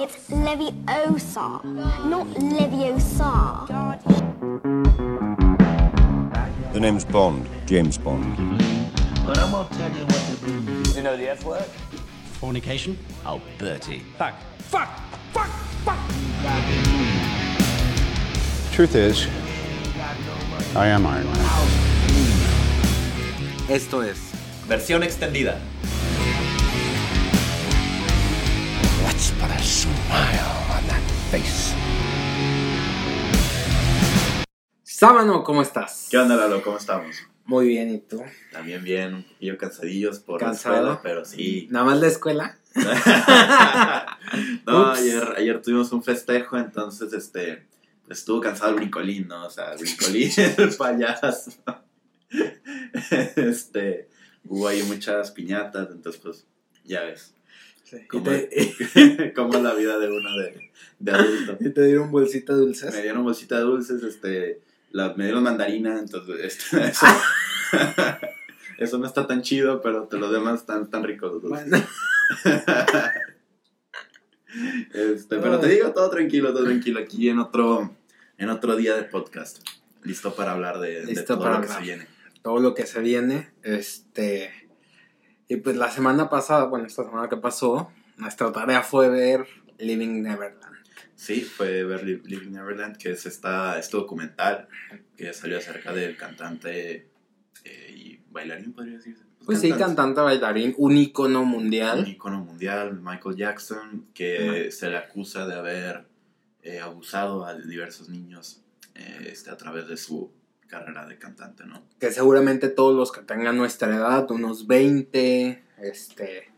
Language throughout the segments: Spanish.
It's Leviosa, not Leviosa. The name's Bond, James Bond. But I'm gonna tell you what to do. You know the F word? Fornication? Oh, Bertie. Fuck. Fuck! Fuck! Fuck! Truth is, I am Iron Man. Esto es Versión extendida. Smile on that face. Sábano, ¿cómo estás? ¿Qué onda, Lalo? ¿Cómo estamos? Muy bien, ¿y tú? También bien, un poquillo cansadillos por ¿Cansado? la escuela, pero sí. ¿Nada más la escuela? no, Ups. ayer, ayer tuvimos un festejo, entonces, este, pues, estuvo cansado el brincolín, ¿no? O sea, el brincolín, el payaso. este, hubo ahí muchas piñatas, entonces, pues, ya ves. Sí. ¿Y Cómo, te, cómo es la vida de uno de, de adulto. y te dieron bolsita de dulces? Me dieron bolsita de dulces, este, la, me dieron mandarina, entonces, este, eso, eso no está tan chido, pero te los demás están tan ricos. Bueno, Este, pero te digo todo tranquilo, todo tranquilo, aquí en otro, en otro día de podcast, listo para hablar de, todo para lo que se viene. todo lo que se viene, este... Y pues la semana pasada, bueno, esta semana que pasó, nuestra tarea fue ver Living Neverland. Sí, fue ver Li- Living Neverland, que es esta, este documental que salió acerca del cantante eh, y bailarín, podría decirse. Pues sí, cantante bailarín, un ícono un mundial. ícono mundial, Michael Jackson, que se le acusa de haber eh, abusado a diversos niños eh, este, a través de su carrera de cantante, ¿no? que seguramente todos los que tengan nuestra edad, unos 20, este,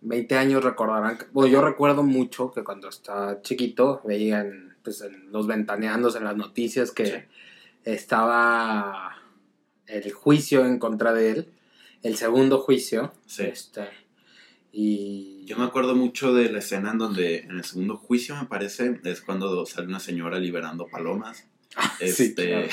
20 años recordarán, que- bueno, yo recuerdo mucho que cuando estaba chiquito veían pues, en los ventaneandos en las noticias que Sí. estaba el juicio en contra de él, el segundo juicio, Sí. este, y Yo me acuerdo mucho de la escena en donde en el segundo juicio, me parece, es cuando sale una señora liberando palomas. sí, Este,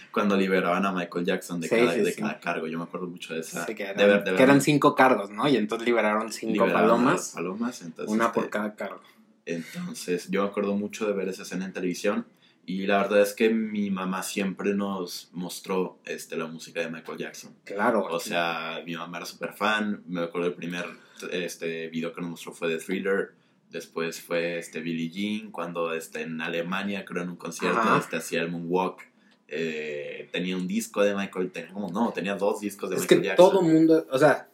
cuando liberaban a Michael Jackson de, Sí, cada, sí, de cada cargo. Yo me acuerdo mucho de esa. que, eran, de ver- de que eran cinco cargos, ¿no? Y entonces liberaron cinco liberaban a palomas, palomas, entonces, una este, por cada cargo. Entonces, yo me acuerdo mucho de ver esa escena en televisión. Y la verdad es que mi mamá siempre nos mostró este, la música de Michael Jackson. Claro. O sea, mi mamá era súper fan. Me acuerdo el primer este, video que nos mostró fue de Thriller. Después fue este, Billie Jean, cuando este, en Alemania, creo en un concierto, Ajá. este, hacía el Moonwalk. Eh, tenía un disco de Michael, tenía, no, tenía dos discos de es que Michael Jackson. todo mundo, o sea,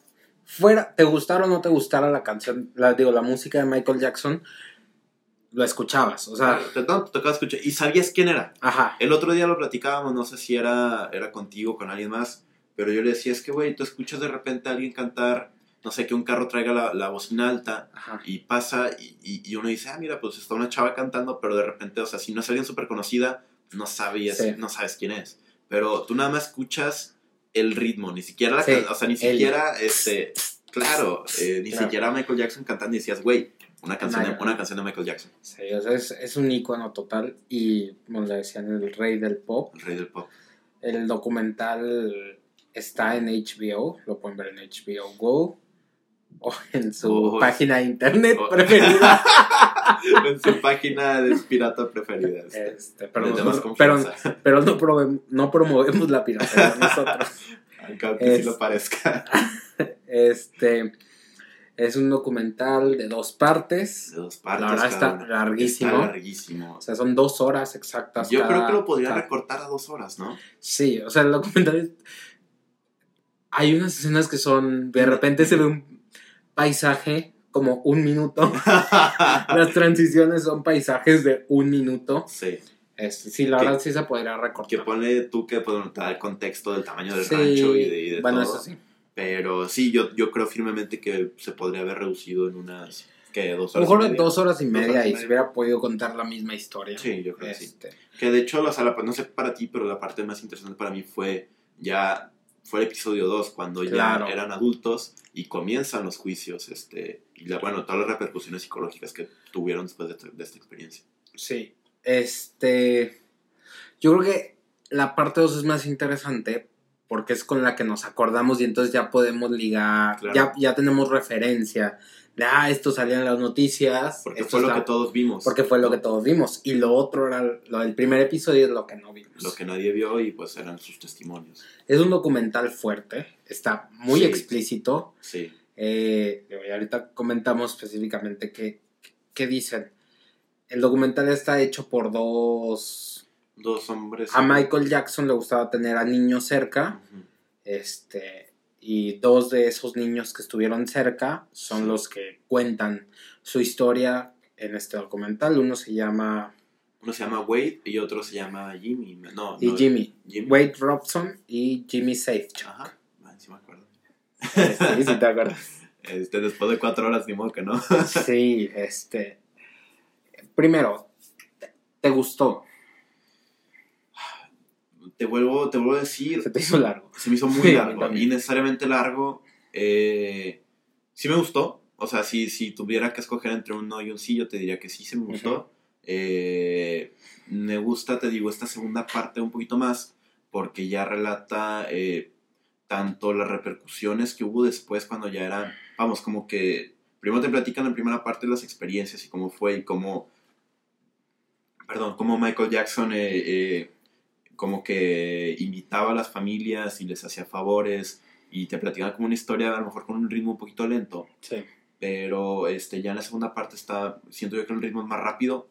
fuera, te gustara o no te gustara la canción, la, digo, la música de Michael Jackson, lo escuchabas, o sea, te, no, te tocaba escuchar. Y sabías quién era. ajá, El otro día lo platicábamos, no sé si era, era contigo o con alguien más, pero yo le decía, es que, güey, tú escuchas de repente a alguien cantar, no sé, que un carro traiga la, la bocina alta ajá, y pasa y, y- uno dice, ah, mira, pues está una chava cantando, pero de repente, o sea, si no es alguien súper conocida, no sabías, Sí. no sabes quién es. Pero tú nada más escuchas el ritmo, ni siquiera la Sí, can- o sea, ni el- siquiera, este, claro, eh, ni Claro. siquiera Michael Jackson cantando y decías, güey, una canción, de, una canción de Michael Jackson, sí, o sea, es, es un icono total y, como le decían, el rey del pop, el rey del pop. el documental está en HBO, lo pueden ver en HBO Go, o en su Oh, página de internet oh. preferida, en su página de pirata preferida. este. este, pero, nosotros- pero, no, prove- no promovemos la piratería nosotros. Aunque sí Es- lo parezca. Este es un documental de dos partes. De dos partes. La verdad está larguísimo. Está larguísimo. O sea, son dos horas exactas. Yo cada- creo que lo podría cada- recortar a dos horas, ¿no? Sí, o sea, el documental es- Hay unas escenas que son. De repente se ve un paisaje como un minuto. Las transiciones son paisajes de un minuto. sí. Este, sí, la Que- verdad sí se podría recortar. Que pone tú que pues, te da el contexto del tamaño del Sí, rancho y de, y de bueno, todo. eso sí. Pero sí, yo, yo creo firmemente que se podría haber reducido en unas. que ¿Dos horas? mejor y media? dos horas y media horas y se hubiera podido contar la misma historia. Sí, yo creo que sí. Este, Que de hecho, la- no sé para ti, pero la parte más interesante para mí fue ya. Fue el episodio 2, cuando Claro. ya eran adultos y comienzan los juicios, este, y la, bueno, todas las repercusiones psicológicas que tuvieron después de, esta- de esta experiencia. Sí. Este. Yo creo que la parte 2 es más interesante porque es con la que nos acordamos y entonces ya podemos ligar, Claro. ya, ya tenemos referencia de, ah, esto salía en las noticias. Porque esto fue lo que todos vimos. Porque fue lo que todos vimos. Y lo otro era lo del primer episodio, es lo que no vimos. Lo que nadie vio y pues eran sus testimonios. Es un documental fuerte, está muy Sí. explícito. Sí. Eh, y ahorita comentamos específicamente qué, qué dicen. El documental está hecho por dos... Dos hombres. A Michael Jackson le gustaba tener a niños cerca. Este, y dos de esos niños que estuvieron cerca son Sí. los que cuentan su historia en este documental. Uno se llama... Uno se llama Wade y otro se llama Jimmy. No, Y no, Jimmy. Jimmy. Wade Robson y Jimmy Safechuck. Ajá. Ah, sí me acuerdo. Sí, sí te acuerdas. Este, después de cuatro horas, ni modo que no. Sí, este. Primero, ¿te- ¿te gustó? Te vuelvo, te vuelvo a decir, Se te hizo largo. se me hizo muy Sí, largo, innecesariamente largo. Eh, sí me gustó. O sea, si, si tuviera que escoger entre un no y un sí, yo te diría que sí se me gustó. Eh, me gusta, te digo, esta segunda parte un poquito más, porque ya relata eh, tanto las repercusiones que hubo después cuando ya eran, vamos, como que primero te platican en primera parte las experiencias y cómo fue y cómo, perdón, cómo Michael Jackson eh, eh, como que invitaba a las familias y les hacía favores y te platicaban como una historia a lo mejor con un ritmo un poquito lento Sí. pero este, ya en la segunda parte está, siento yo que el ritmo es más rápido,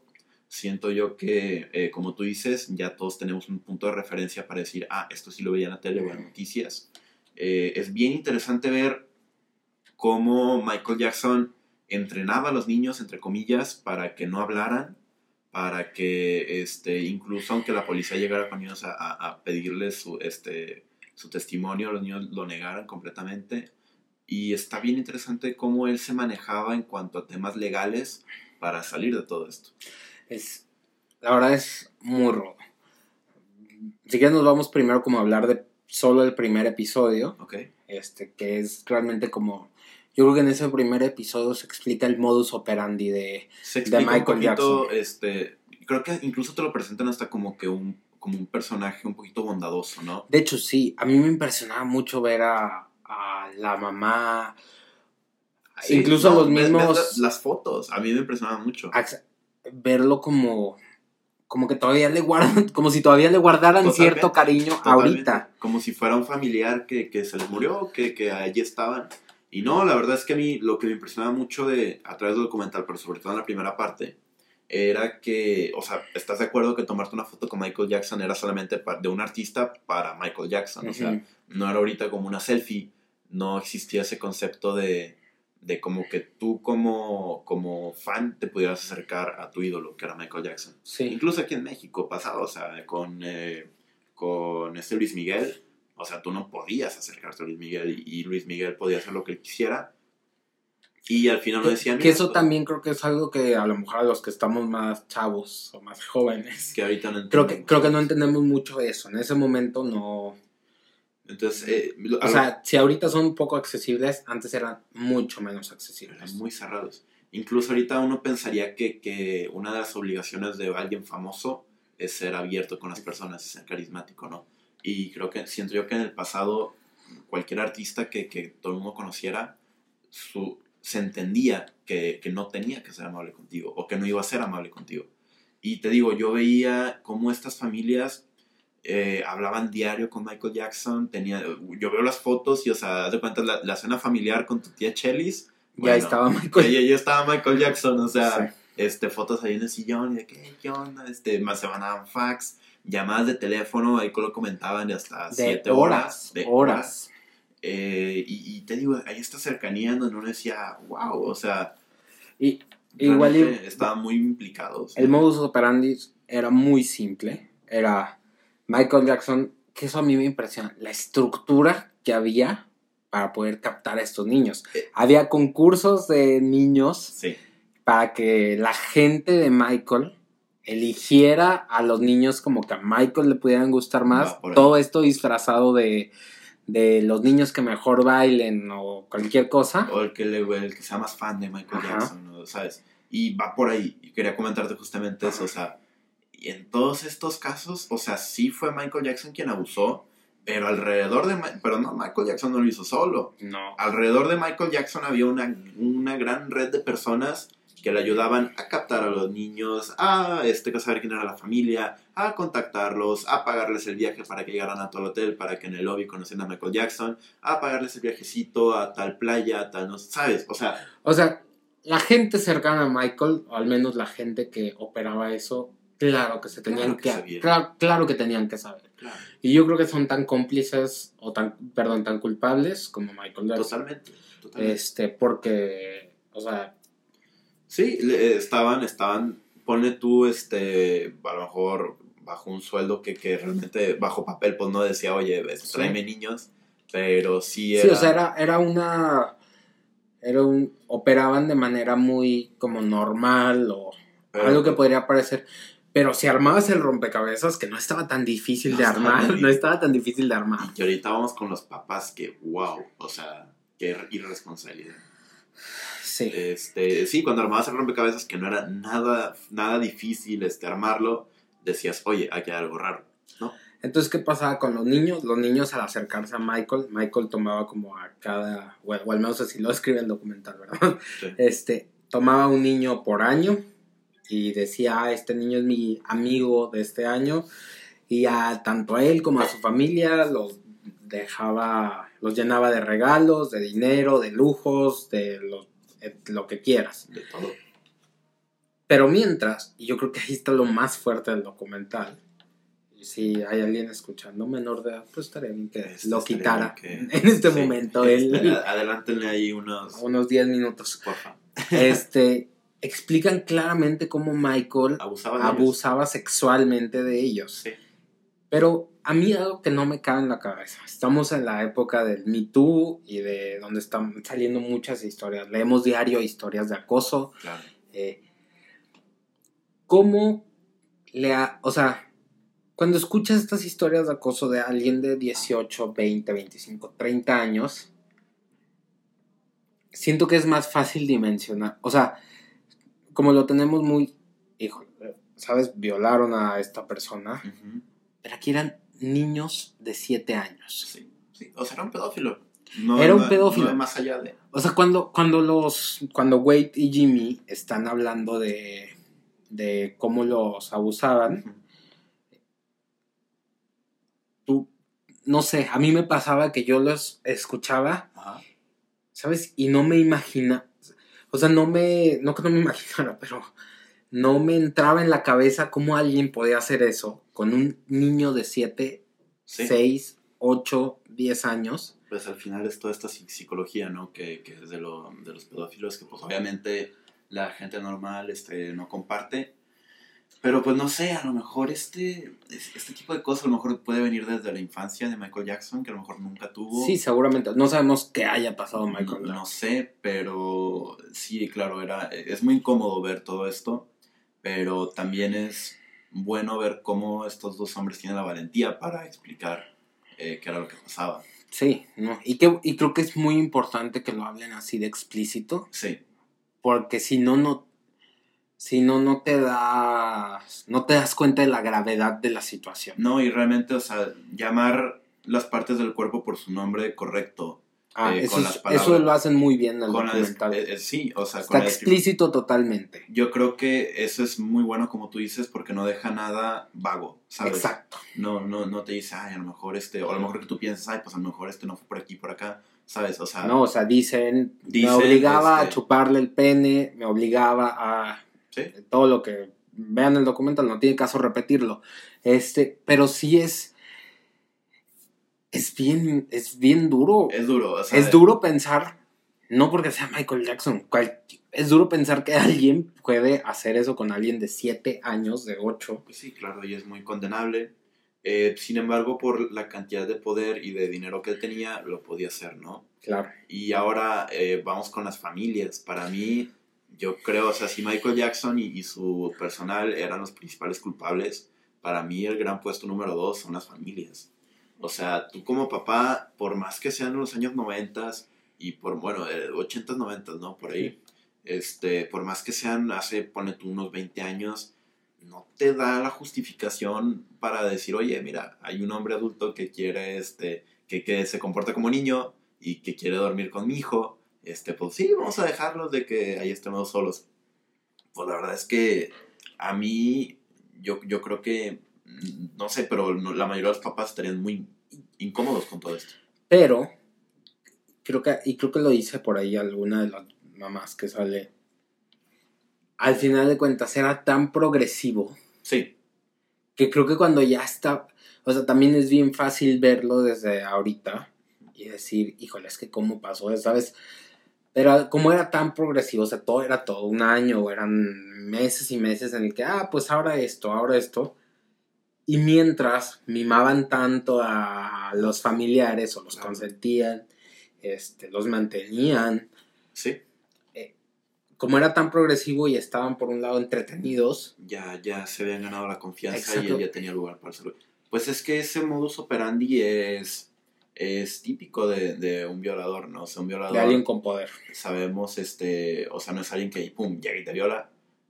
siento yo que, eh, como tú dices, ya todos tenemos un punto de referencia para decir, ah, esto sí lo veía en la tele o en noticias. Eh, es bien interesante ver cómo Michael Jackson entrenaba a los niños, entre comillas, para que no hablaran, para que este, incluso aunque la policía llegara con ellos a, a- a pedirles su, este, su testimonio, los niños lo negaran completamente. Y está bien interesante cómo él se manejaba en cuanto a temas legales para salir de todo esto. Es, la verdad es muy rudo. Si quieres nos vamos primero como a hablar de solo el primer episodio, este, que es realmente como... Yo creo que en ese primer episodio se explica el modus operandi de... Se De Michael un poquito, Jackson. este, creo que incluso te lo presentan hasta como que un, como un personaje un poquito bondadoso, ¿no? De hecho, sí, a mí me impresionaba mucho ver a, a la mamá, Sí, incluso no, los ves- ves mismos... la- las fotos, a mí me impresionaba mucho. verlo como como que todavía le guardan como si todavía le guardaran Totalmente, cierto cariño Totalmente. ahorita Como si fuera un familiar que, que se les murió, que, que allí estaban. Y no, la verdad es que a mí lo que me impresionaba mucho de, a través del documental, pero sobre todo en la primera parte, era que, o sea, ¿estás de acuerdo que tomarte una foto con Michael Jackson era solamente de un artista para Michael Jackson? O sea, no era ahorita como una selfie, no existía ese concepto de, de como que tú como, como fan te pudieras acercar a tu ídolo, que era Michael Jackson. sí Incluso aquí en México pasaba, o sea, con, eh, con este Luis Miguel, o sea, tú no podías acercarte a Luis Miguel y, y Luis Miguel podía hacer lo que él quisiera. Y al final no decían que eso también creo que es algo que a lo mejor a los que estamos más chavos o más jóvenes Que ahorita no creo que creo que no entendemos mucho eso en ese momento no Entonces, eh, lo- o sea si ahorita son un poco accesibles antes eran mucho menos accesibles eran muy cerrados. Incluso ahorita uno pensaría que, que una de las obligaciones de alguien famoso es ser abierto con las personas, es ser carismático, ¿no? Y creo que siento yo que en el pasado cualquier artista que, que todo el mundo conociera, su, se entendía que, que no tenía que ser amable contigo o que no iba a ser amable contigo. Y te digo, yo veía cómo estas familias eh, hablaban diario con Michael Jackson, tenía, yo veo las fotos y, o sea, de cuenta la, la cena familiar con tu tía Chelis. ya estaba Michael Ya, ya estaba Michael Jackson, o sea, Sí. este, fotos ahí en el sillón y de que, ¿qué onda? Este, más se mandaban fax, llamadas de teléfono, ahí lo comentaban de hasta de 7 horas horas. De horas Eh, y, y te digo, hay esta cercanía donde uno decía, wow, o sea, y igual estaban muy implicados. El modus operandi era muy simple. Era Michael Jackson, que eso a mí me impresiona. La estructura que había para poder captar a estos niños. Eh. Había concursos de niños Sí, para que la gente de Michael eligiera a los niños como que a Michael le pudieran gustar más. Todo esto disfrazado de, de los niños que mejor bailen o cualquier cosa. o el que, le, el que sea más fan de Michael Ajá. Jackson, ¿no? ¿sabes? Y va por ahí, y quería comentarte justamente eso, o sea, y en todos estos casos, o sea, sí fue Michael Jackson quien abusó, Pero alrededor de... Pero no, Michael Jackson no lo hizo solo. No. Alrededor de Michael Jackson había una, una gran red de personas que le ayudaban a captar a los niños, a este, saber quién era la familia, a contactarlos, a pagarles el viaje para que llegaran a tal hotel, para que en el lobby conocieran a Michael Jackson, a pagarles el viajecito a tal playa, a tal, no ¿sabes? O sea, O sea, la gente cercana a Michael, o al menos la gente que operaba eso, claro que se tenían Claro que que, claro, claro que tenían que saber. claro, Y yo creo que son tan cómplices o tan, perdón, tan culpables como Michael Jackson. totalmente. totalmente. Este, porque, o sea, Sí, le- estaban, estaban, ponle tú, este, a lo mejor bajo un sueldo que, que realmente bajo papel, pues no decía, oye, ves, Sí. tráeme niños, pero sí era... sí, o sea, era, era una, era un, operaban de manera muy como normal o pero- algo que podría parecer. Pero si armabas el rompecabezas, que no estaba tan difícil No de armar, no estaba tan difícil de armar. Y ahorita vamos con los papás que, wow, o sea, qué irresponsabilidad. Sí. Este, sí, cuando armabas el rompecabezas, que no era nada, nada difícil este, armarlo, decías, oye, aquí hay algo raro, ¿no? Entonces, ¿qué pasaba con los niños? Los niños al acercarse a Michael, Michael tomaba como a cada, o al menos así lo escribe el documental, ¿verdad? Sí. Este, tomaba un niño por año y decía, ah, este niño es mi amigo de este año y a tanto a él como a su familia los dejaba, los llenaba de regalos, de dinero, de lujos, de lo, eh, lo que quieras. De todo. Pero mientras, y yo creo que ahí está lo más fuerte del documental, y si hay alguien escuchando menor de edad, pues estaría bien que Este, lo quitara que- en este sí, momento, este, adelántenle ahí unos, unos 10 minutos. porfa. Este, explican claramente cómo Michael de ellos. abusaba sexualmente de ellos. Sí. Pero a mí algo que no me cabe en la cabeza. Estamos en la época del Me Too y de donde están saliendo muchas historias. Leemos diario historias de acoso. Claro. Eh, ¿Cómo le ha, o sea, cuando escuchas estas historias de acoso de alguien de 18, 20, 25, 30 años, siento que es más fácil dimensionar. O sea, como lo tenemos muy, hijo, ¿sabes? Violaron a esta persona, pero aquí eran niños de 7 años. Sí, sí. O sea, era un pedófilo. No, Era un pedófilo. no más allá de... O sea, cuando, cuando los. Cuando Wade y Jimmy están hablando de. de cómo los abusaban. Tú. No sé, a mí me pasaba que yo los escuchaba. ¿sabes? Y no me imagina. O sea, no me. No que no me imaginara, pero. No me entraba en la cabeza cómo alguien podía hacer eso con un niño de 7, Sí. 6, 8, 10 años. Pues al final es toda esta psi- psicología, ¿no? Que, que es de, lo, de los pedófilos, que pues obviamente la gente normal este, no comparte. Pero pues no sé, a lo mejor este, es- este tipo de cosas a lo mejor puede venir desde la infancia de Michael Jackson, que a lo mejor nunca tuvo. Sí, seguramente. No sabemos qué haya pasado no, Michael no Jackson. sé, pero sí, claro, era, es muy incómodo ver todo esto, pero también es bueno ver cómo estos dos hombres tienen la valentía para explicar eh, qué era lo que pasaba. Sí, no. Y, que, y creo que es muy importante que lo hablen así de explícito, Sí, porque si no, no, si no, no te das, no te das cuenta de la gravedad de la situación. No, y realmente, o sea, llamar las partes del cuerpo por su nombre correcto. Ah, Eh, eso, con es- las palabras- eso lo hacen muy bien en el Con documental. eh, eh, sí, o sea, Está con la descrip- explícito totalmente. Yo creo que eso es muy bueno, como tú dices, porque no deja nada vago, ¿sabes? Exacto. No, no, no te dice, ay, a lo mejor este, o a lo mejor que tú piensas, ay, pues a lo mejor este no fue por aquí, por acá, ¿sabes? O sea, No, o sea, dicen, Dicen, me obligaba este- a chuparle el pene, me obligaba a sí, todo lo que vean el documental, no tiene caso repetirlo. Este, pero sí es es bien es bien duro. es duro, o sea, Es duro pensar no porque sea Michael Jackson, cual- es duro pensar que alguien puede hacer eso con alguien de 7 años, de 8. Pues sí, claro, y es muy condenable. Eh, sin embargo, por la cantidad de poder y de dinero que él tenía, lo podía hacer, ¿no? Claro. Y ahora eh, vamos con las familias. Para mí, yo creo, o sea, si Michael Jackson y, y su personal eran los principales culpables, para mí el gran puesto número dos son las familias. O sea, tú como papá, por más que sean los años 90 y por, bueno, eh, 80s, 90 ¿no? Por ahí. Este, por más que sean hace, pone tú unos 20 años, no te da la justificación para decir, oye, mira, hay un hombre adulto que quiere, este, que, que se comporta como niño y que quiere dormir con mi hijo, este, pues sí, vamos a dejarlos de que ahí estemos solos. Pues la verdad es que a mí, yo, yo creo que, no sé, pero la mayoría de los papás estarían muy incómodos con todo esto. Pero, creo que, y creo que lo dice por ahí alguna de las mamás que sale. Al final de cuentas era tan progresivo Sí, que creo que cuando ya está, o sea, también es bien fácil verlo desde ahorita y decir, híjole, es que cómo pasó, ¿sabes? Pero como era tan progresivo, o sea, todo era todo un año, eran meses y meses en el que, ah, pues ahora esto, ahora esto. Y mientras mimaban tanto a los familiares o los Claro. consentían, este, los mantenían, sí, como era tan progresivo y estaban por un lado entretenidos, ya, ya se habían ganado la confianza y Exacto. él ya tenía lugar para hacerlo. Pues es que ese modus operandi es, es típico de, de un violador, ¿no? O sea, un violador... de alguien con poder. sabemos, este, o sea, no es alguien que, pum, llega y te viola.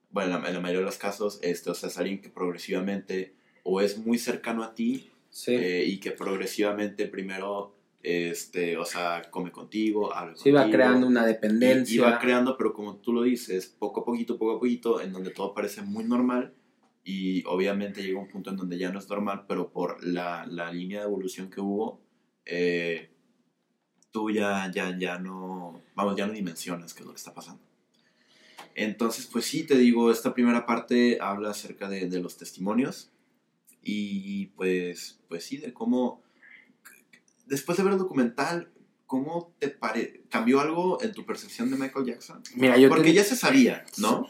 Bueno, en la, en la mayoría de los casos, este, o sea, es alguien que progresivamente o es muy cercano a ti Sí. eh, y que progresivamente primero, este, o sea, come contigo, habla iba contigo, creando una y- dependencia. Iba creando, pero como tú lo dices, poco a poquito, poco a poquito, en donde todo parece muy normal y obviamente llega un punto en donde ya no es normal, pero por la, la línea de evolución que hubo, eh, tú ya, ya, ya no, vamos, ya no dimensionas qué es lo que está pasando. Entonces, pues sí, te digo, esta primera parte habla acerca de, de los testimonios y pues, pues sí, de cómo, después de ver el documental, ¿cómo te pare cambió algo en tu percepción de Michael Jackson? Mira, yo Porque te- ya se sabía, ¿no?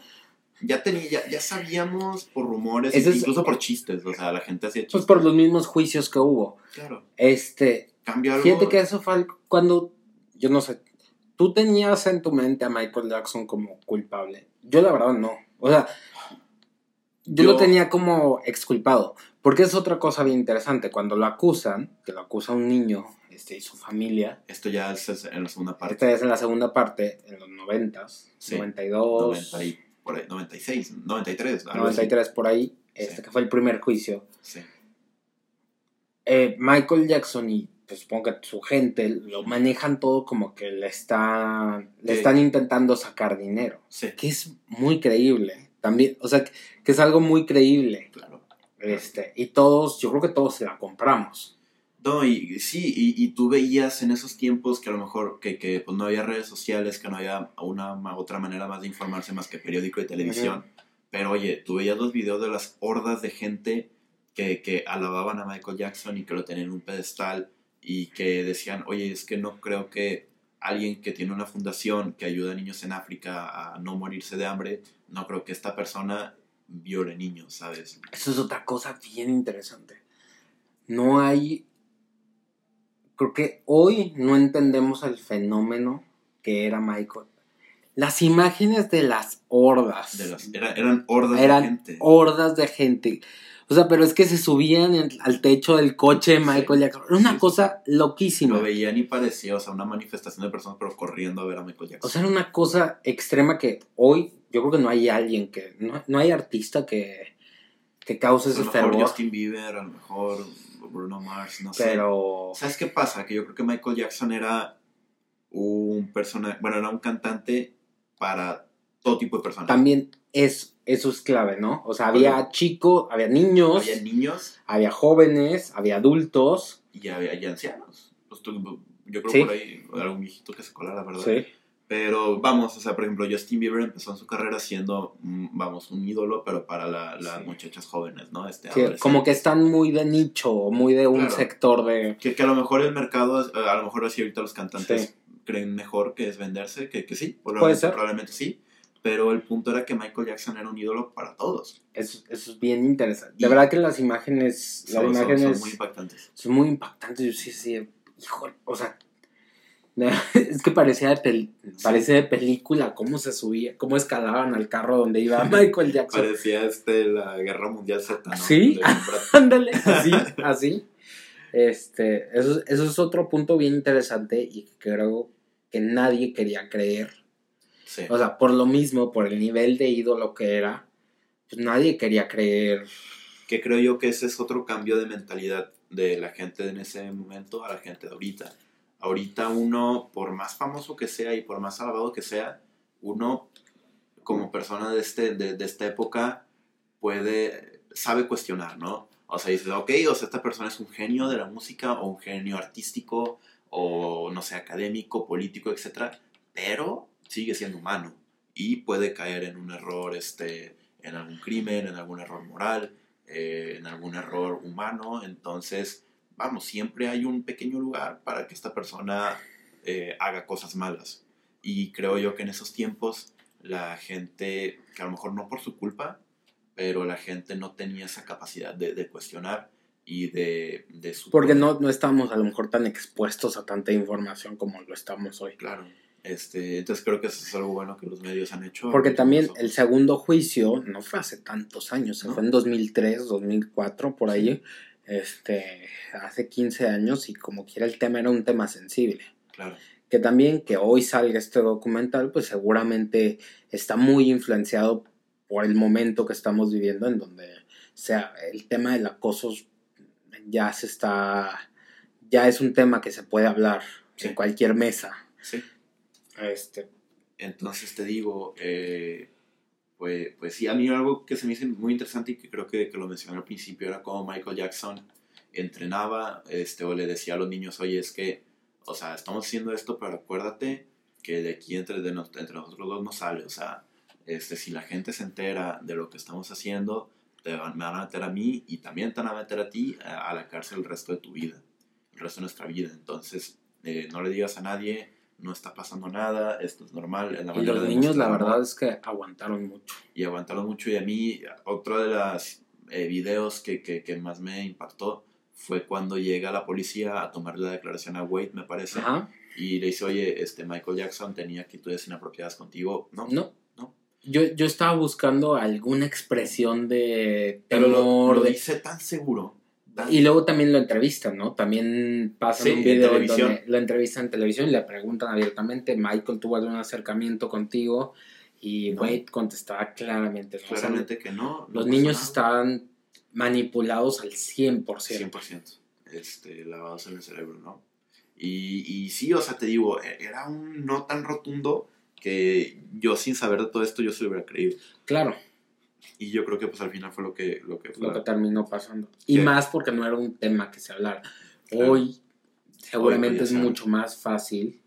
Ya, tenía, ya, ya sabíamos por rumores, es- incluso por chistes, o sea, la gente hacía Pues chistes. por los mismos juicios que hubo. Claro, Este, cambió algo. fíjate que eso fue cuando, yo no sé, tú tenías en tu mente a Michael Jackson como culpable. Yo la verdad no. O sea, yo, Yo- lo tenía como exculpado. Porque es otra cosa bien interesante. Cuando lo acusan, que lo acusa un niño este, y su familia, Esto ya es en la segunda parte. esta es en la segunda parte, en los noventas, Sí. 92, 90 y, por ahí, 96, 93. algo así. 93 por ahí, este Sí. que fue el primer juicio. Sí. eh, Michael Jackson y pues, supongo que su gente lo manejan todo como que le están, le Sí. están intentando sacar dinero. Sí, Que es muy creíble. También, o sea, que, que es algo muy creíble. claro. Este, y todos, yo creo que todos se la compramos. No, y sí, y, y tú veías en esos tiempos que a lo mejor que, que, pues no había redes sociales, que no había una otra manera más de informarse más que periódico y televisión. Pero oye, tú veías los videos de las hordas de gente que, que alababan a Michael Jackson y que lo tenían en un pedestal y que decían, oye, es que no creo que alguien que tiene una fundación que ayuda a niños en África a no morirse de hambre, no creo que esta persona viole niños, ¿sabes? Eso es otra cosa bien interesante. No hay. Creo que hoy no entendemos el fenómeno que era Michael. Las imágenes de las hordas. De las, era- eran hordas eran de gente. hordas de gente. O sea, pero es que se subían en- al techo del coche de Michael Sí. Jackson. Era una Sí, sí. cosa loquísima. Lo veían y parecía, o sea, una manifestación de personas, pero corriendo a ver a Michael Jackson. O sea, era una cosa extrema que hoy yo creo que no hay alguien que. No, no hay artista que, que cause a ese lo mejor fervor. Justin Bieber, a lo mejor Bruno Mars, no sé. Pero. ¿Sabes qué pasa? Que yo creo que Michael Jackson era un personaje, bueno, era un cantante para todo tipo de personas. también es, eso es clave, ¿no? O sea, había chicos, había niños, Había niños había jóvenes, había adultos. y había y ancianos. Pues yo creo Sí. por ahí algún viejito que se colara, ¿verdad? Sí. Pero vamos, o sea, por ejemplo, Justin Bieber empezó en su carrera siendo, mm, vamos, un ídolo, pero para la- las Sí. muchachas jóvenes, ¿no? Este, Sí, como que están muy de nicho, muy de un Claro. sector de... Que, que a lo mejor el mercado, es- a lo mejor así ahorita los cantantes Sí. creen mejor que es venderse, que, que sí, Puede probablemente, ser. probablemente sí. Pero el punto era que Michael Jackson era un ídolo para todos. Eso, eso es bien interesante. De verdad que las imágenes, las Son, son- imágenes son muy impactantes. son muy impactantes. Yo sí, sí, híjole, o sea, es que parecía de, pel- parecía de película cómo se subía, cómo escalaban al carro donde iba Michael Jackson. Parecía este, la Guerra Mundial Z, ¿no? Sí. Ándale, así, así. Este, eso, es- eso es otro punto bien interesante y que creo que nadie quería creer. sí. O sea, por lo mismo, por el nivel de ídolo que era, pues nadie quería creer. Que creo yo que ese es otro cambio de mentalidad de la gente en ese momento a la gente de ahorita. Ahorita uno, por más famoso que sea y por más alabado que sea, uno como persona de, este, de, de esta época puede, sabe cuestionar, ¿no? O sea, dices, ok, o sea, esta persona es un genio de la música o un genio artístico o, no sé, académico, político, etc. Pero sigue siendo humano y puede caer en un error, este, en algún crimen, en algún error moral, eh, en algún error humano. Entonces, vamos, siempre hay un pequeño lugar para que esta persona eh, haga cosas malas. Y creo yo que en esos tiempos la gente, que a lo mejor no por su culpa, pero la gente no tenía esa capacidad de, de cuestionar y de, de su... Porque no, no estábamos a lo mejor tan expuestos a tanta información como lo estamos hoy. Claro. Este, entonces creo que eso es algo bueno que los medios han hecho. Porque también Eso. el segundo juicio no fue hace tantos años, se ¿No? fue en 2003, 2004, por ahí, este, hace 15 años y como quiera el tema era un tema sensible. Claro, Que también que hoy salga este documental, pues seguramente está muy influenciado por el momento que estamos viviendo en donde sea el tema del acoso ya se está, ya es un tema que se puede hablar Sí. en cualquier mesa. sí. Este, Entonces te digo, eh, pues, pues sí, a mí algo que se me hizo muy interesante y que creo que, que lo mencioné al principio era cómo Michael Jackson entrenaba este, o le decía a los niños, oye, es que, o sea, estamos haciendo esto, pero acuérdate que de aquí entre, de nos- entre nosotros dos no sale, o sea, este, si la gente se entera de lo que estamos haciendo, te van, me van a meter a mí y también te van a meter a ti a, la cárcel el resto de tu vida, el resto de nuestra vida. Entonces, eh, no le digas a nadie, no está pasando nada, esto es normal. la y los niños la verdad es que aguantaron mucho. y aguantaron mucho. Y a mí, otro de los videos que, que, que más me impactó fue cuando llega la policía a tomar la declaración a Wade, me parece, Ajá. y le dice, oye, este Michael Jackson tenía actitudes inapropiadas contigo. No, No. no. Yo, yo estaba buscando alguna expresión de Pero lo, temor. lo de- dice tan seguro. Y luego también lo entrevistan, ¿no? También pasan Sí, un video en televisión. donde lo entrevistan en televisión y le preguntan abiertamente, Michael tuvo algún acercamiento contigo y No. Wade contestaba claramente. ¿no? O sea, claramente que no. no los niños nada. estaban manipulados al 100%. 100%. Este, lavados en el cerebro, ¿no? Y, y sí, o sea, te digo, e- era un no tan rotundo que yo sin saber de todo esto yo se lo hubiera creído. Claro, Y yo creo que pues al final fue lo que, lo que lo que terminó pasando. Y Sí. más porque no era un tema que se hablara. Claro. Hoy seguramente Hoy es mucho más fácil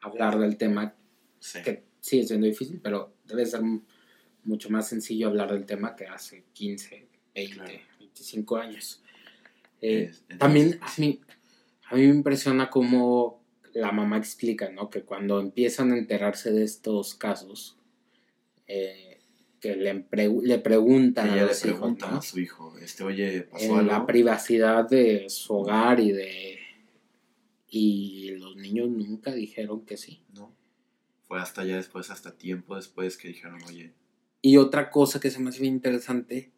hablar del tema Sí. que sigue siendo difícil, pero debe ser mucho más sencillo hablar del tema que hace 15, 20, Claro. 25 años. Eh, Es- entonces, también a mí, a mí me impresiona cómo la mamá explica, ¿no? Que cuando empiezan a enterarse de estos casos, eh, que le, pre- le preguntan a ella le los hijos, pregunta ¿no? a su hijo, este, oye, pasó en algo. la privacidad de su hogar y de... Y los niños nunca dijeron que sí. No. Fue hasta ya después, hasta tiempo después que dijeron, oye, Y otra cosa que se me hace bien interesante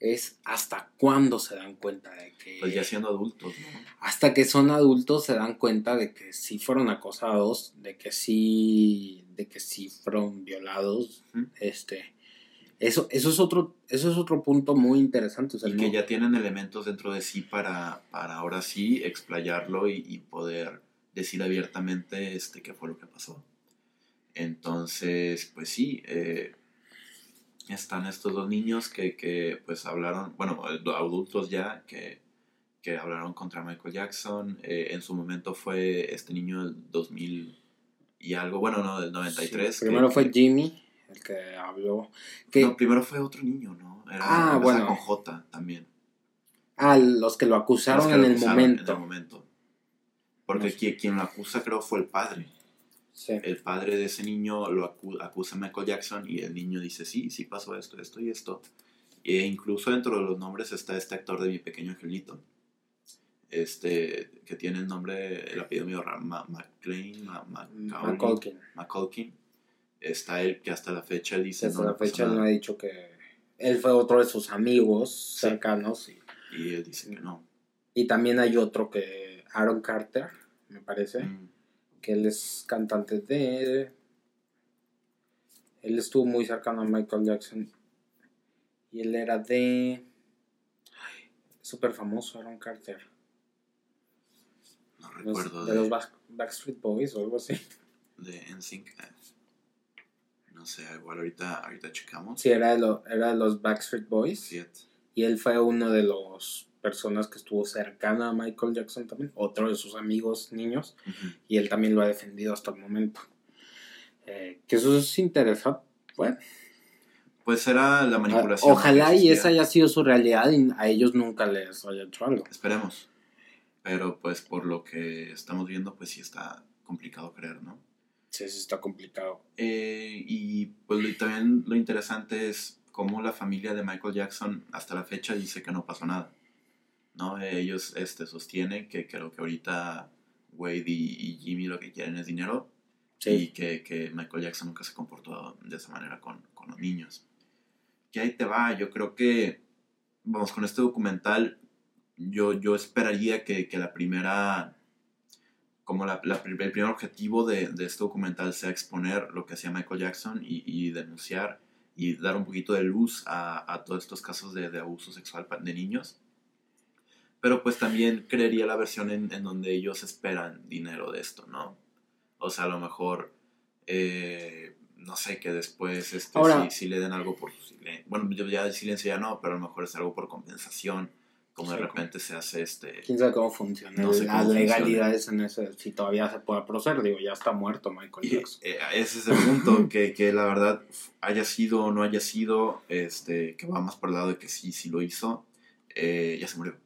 es hasta cuándo se dan cuenta de que... pues ya siendo adultos, ¿no? Hasta que son adultos se dan cuenta de que sí fueron acosados, de que sí, de que sí fueron violados. Este, eso, eso es otro, eso es otro punto muy interesante. o sea, Y no- que ya tienen elementos dentro de sí para, para ahora sí explayarlo y, y poder decir abiertamente este, qué fue lo que pasó. Entonces, pues sí, eh, están estos dos niños que, que, pues hablaron, bueno, adultos ya, que, que hablaron contra Michael Jackson. Eh, en su momento fue este niño del 2000 y algo, bueno, no, del 93. Sí, primero que- fue Jimmy el que habló. Que, No, primero fue otro niño, ¿no? Era, Ah, bueno. con J también. ah, los que lo acusaron que en lo el acusaron momento. En el momento. Porque No sé. quien, quien lo acusa creo fue el padre. Sí. El padre de ese niño lo acu- acusa a Michael Jackson y el niño dice, sí, sí pasó esto, esto y esto. E incluso dentro de los nombres está este actor de Mi Pequeño Angelito. Este, que tiene el nombre, el apellido mío, McLean, Ma- Está él que hasta la fecha dice, Hasta no, la fecha no nada". ha dicho que él fue otro de sus amigos cercanos. Y, Y él dice que no. y también hay otro que, Aaron Carter, me parece, Mm, que él es cantante de... Él estuvo muy cercano a Michael Jackson. Y él era de. Súper famoso, Aaron Carter. No Los- recuerdo de, de, los Back- Backstreet Boys o algo así. de NSYNC. Sé, igual ahorita, ahorita checamos. Sí, era de, lo- era de los Backstreet Boys. Fíjate. Y él fue uno de los personas que estuvo cercana a Michael Jackson también. Otro de sus amigos niños. Y él también lo ha defendido hasta el momento. Eh, que eso es interesante. Bueno, Pues era la manipulación. ojalá y esa haya sido su realidad y a ellos nunca les haya hecho algo. Esperemos. Pero pues por lo que estamos viendo, pues sí está complicado creer, ¿no? Sí, sí está complicado. Eh, y pues lo- y también lo interesante es cómo la familia de Michael Jackson hasta la fecha dice que no pasó nada. ¿No? Ellos este, sostienen que creo que ahorita Wade y, y Jimmy lo que quieren es dinero y Sí, que, que Michael Jackson nunca se comportó de esa manera con, con los niños. Que ahí te va, yo creo que, vamos, con este documental, yo, yo esperaría que, que la primera, como la, la el primer objetivo de, de este documental sea exponer lo que hacía Michael Jackson y, y denunciar y dar un poquito de luz a, a todos estos casos de, de abuso sexual de niños. Pero pues también creería la versión en, en donde ellos esperan dinero de esto, ¿no? O sea, a lo mejor, eh, no sé, que después este, Ahora- si, si le den algo por su silencio. Bueno, yo ya de silencio ya no, pero a lo mejor es algo por compensación. Como de Sí, repente se hace este... quién sabe cómo funciona. No sé Las cómo legalidades en ese, si todavía se puede proceder. Digo, ya está muerto Michael Y, Jackson. eh, ese es el punto, que, que la verdad haya sido o no haya sido, este, que va más por el lado de que sí, sí lo hizo, eh, ya se murió.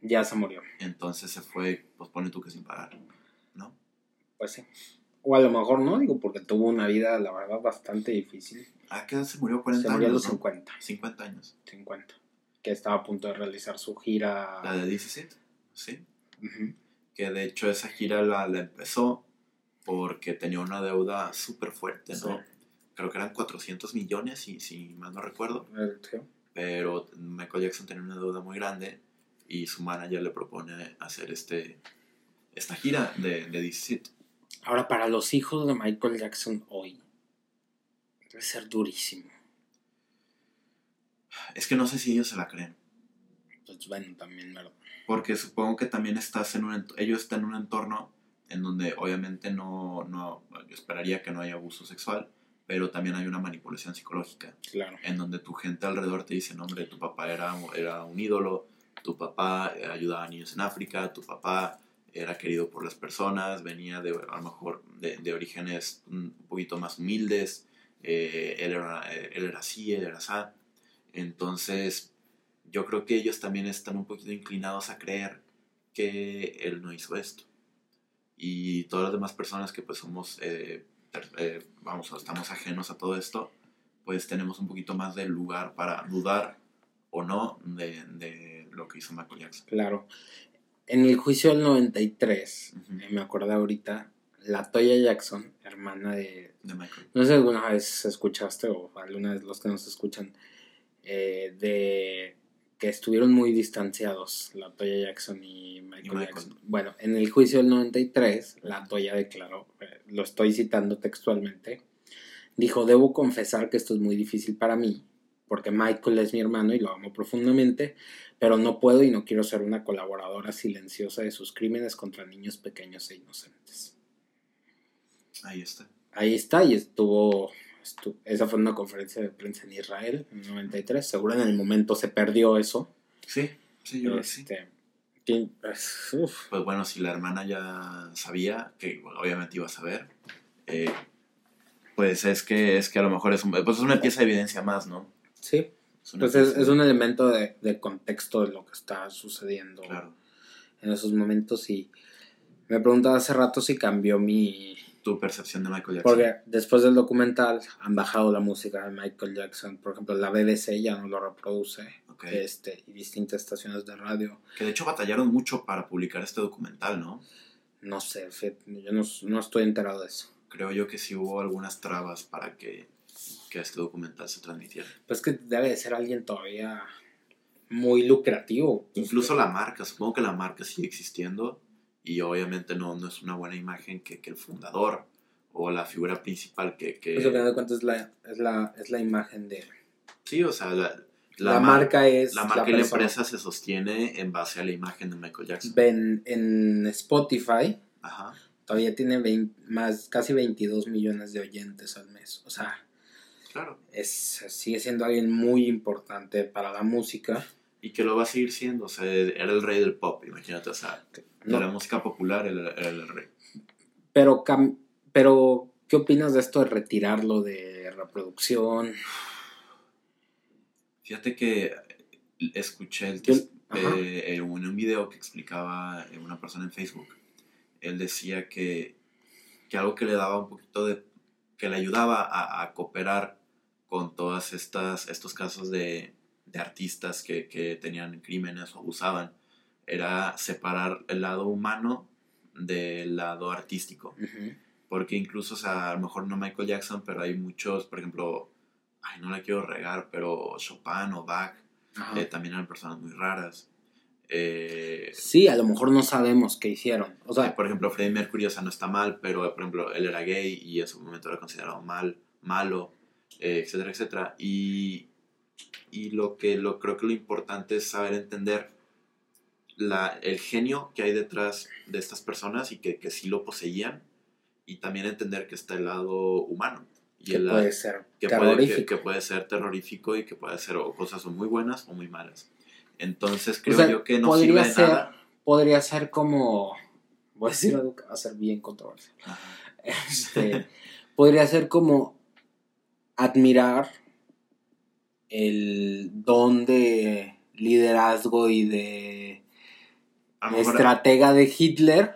Ya se murió. Entonces se fue, pues pone tú que sin pagar, ¿no? Pues sí. O a lo mejor no, digo, porque tuvo una vida, la verdad, bastante difícil. ¿A qué edad se murió? 40 Se murió a años, los ¿no? 50. 50 años. 50. Que estaba a punto de realizar su gira. La de 17, sí. Que de hecho esa gira la, la empezó porque tenía una deuda súper fuerte, ¿no? Sí. Creo que eran 400 millones, si, si mal no recuerdo. Sí. pero Michael Jackson tenía una deuda muy grande y su manager le propone hacer este esta gira de, de 17. Ahora, para los hijos de Michael Jackson hoy, debe ser durísimo. Es que no sé si ellos se la creen, Pues bueno, también, ¿verdad? porque supongo que también estás en un ellos están en un entorno en donde obviamente no, no yo esperaría que no haya abuso sexual, pero también hay una manipulación psicológica. Claro. en donde tu gente alrededor te dice, no, hombre, tu papá era, era un ídolo, tu papá eh, ayudaba a niños en África, tu papá era querido por las personas, venía de, a lo mejor de, de orígenes un poquito más humildes, eh, él, era, eh, él era así, él era así. Entonces, yo creo que ellos también están un poquito inclinados a creer que él no hizo esto. Y todas las demás personas que pues somos, eh, eh, vamos, estamos ajenos a todo esto, pues tenemos un poquito más de lugar para dudar o no de, de lo que hizo Michael Jackson. Claro. En el juicio del 93, Ujú. eh, me acordé ahorita, la Toya Jackson, hermana de... De Michael. No sé si alguna vez escuchaste o alguna de los que nos escuchan, eh, de que estuvieron muy distanciados la Toya Jackson y Michael, Y Michael. Jackson. Bueno, en el juicio del 93, la Toya declaró, eh, lo estoy citando textualmente, dijo, debo confesar que esto es muy difícil para mí, porque Michael es mi hermano y lo amo profundamente, pero no puedo y no quiero ser una colaboradora silenciosa de sus crímenes contra niños pequeños e inocentes. Ahí está. Ahí está, y estuvo, estu- esa fue una conferencia de prensa en Israel en el 93, seguro en el momento se perdió eso. Sí, sí, yo que sí. Este, que- pues, uf, Pues bueno, si la hermana ya sabía, que bueno, obviamente iba a saber, eh, pues es que, es que a lo mejor es, un- pues es una pieza de evidencia más, ¿no? sí, Es pues es, un elemento de, de contexto de lo que está sucediendo Claro. en esos momentos y me preguntaba hace rato si cambió mi... Tu percepción de Michael Jackson. Porque después del documental han bajado la música de Michael Jackson, por ejemplo la BBC ya no lo reproduce, Ok. este, y distintas estaciones de radio. Que de hecho batallaron mucho para publicar este documental, ¿no? No sé, yo no, no estoy enterado de eso. Creo yo que sí hubo algunas trabas para que, que este documental se transmitiera. Pues que debe de ser alguien todavía muy lucrativo. Incluso la marca, supongo que la marca sigue existiendo y obviamente no, no es una buena imagen que, que el fundador o la figura principal que... que Pues al final de cuentas es la, es la, es la imagen de... sí, o sea, la, La, marca es. La marca y la empresa se sostiene en base a la imagen de Michael Jackson. En Spotify Ajá. todavía tiene 20 más, casi 22 millones de oyentes al mes. O sea, Claro. es, sigue siendo alguien muy importante para la música. Y que lo va a seguir siendo. O sea, era el rey del pop, imagínate. O sea, No. de la música popular era, era el rey. Pero, pero, ¿qué opinas de esto de retirarlo de reproducción? Fíjate que escuché el eh, en un video que explicaba eh, una persona en Facebook. Él decía que, que algo que le daba un poquito de. que le ayudaba a, a cooperar con todas estas estos casos de, de artistas que, que tenían crímenes o abusaban era separar el lado humano del lado artístico. Porque incluso, o sea, a lo mejor no Michael Jackson, pero hay muchos, por ejemplo, ay, no la quiero regar, pero Chopin o Bach eh, también eran personas muy raras. Eh, Sí, a lo mejor no sabemos qué hicieron. O sea, por ejemplo, Freddie Mercury, o sea, no está mal, pero por ejemplo, él era gay y en su momento era considerado mal, malo, eh, etcétera, etcétera. Y, y lo que lo, creo que lo importante es saber entender la, el genio que hay detrás de estas personas y que, que sí lo poseían, y también entender que está el lado humano. Y que el, puede ser que puede, terrorífico. que, que puede ser terrorífico y que puede ser o cosas o muy buenas o muy malas. Entonces creo O sea, yo que no sirve de ser- nada. Podría ser como. Voy a decir algo que va a ser bien controversial. Este, podría ser como admirar el don de liderazgo y de estratega de Hitler,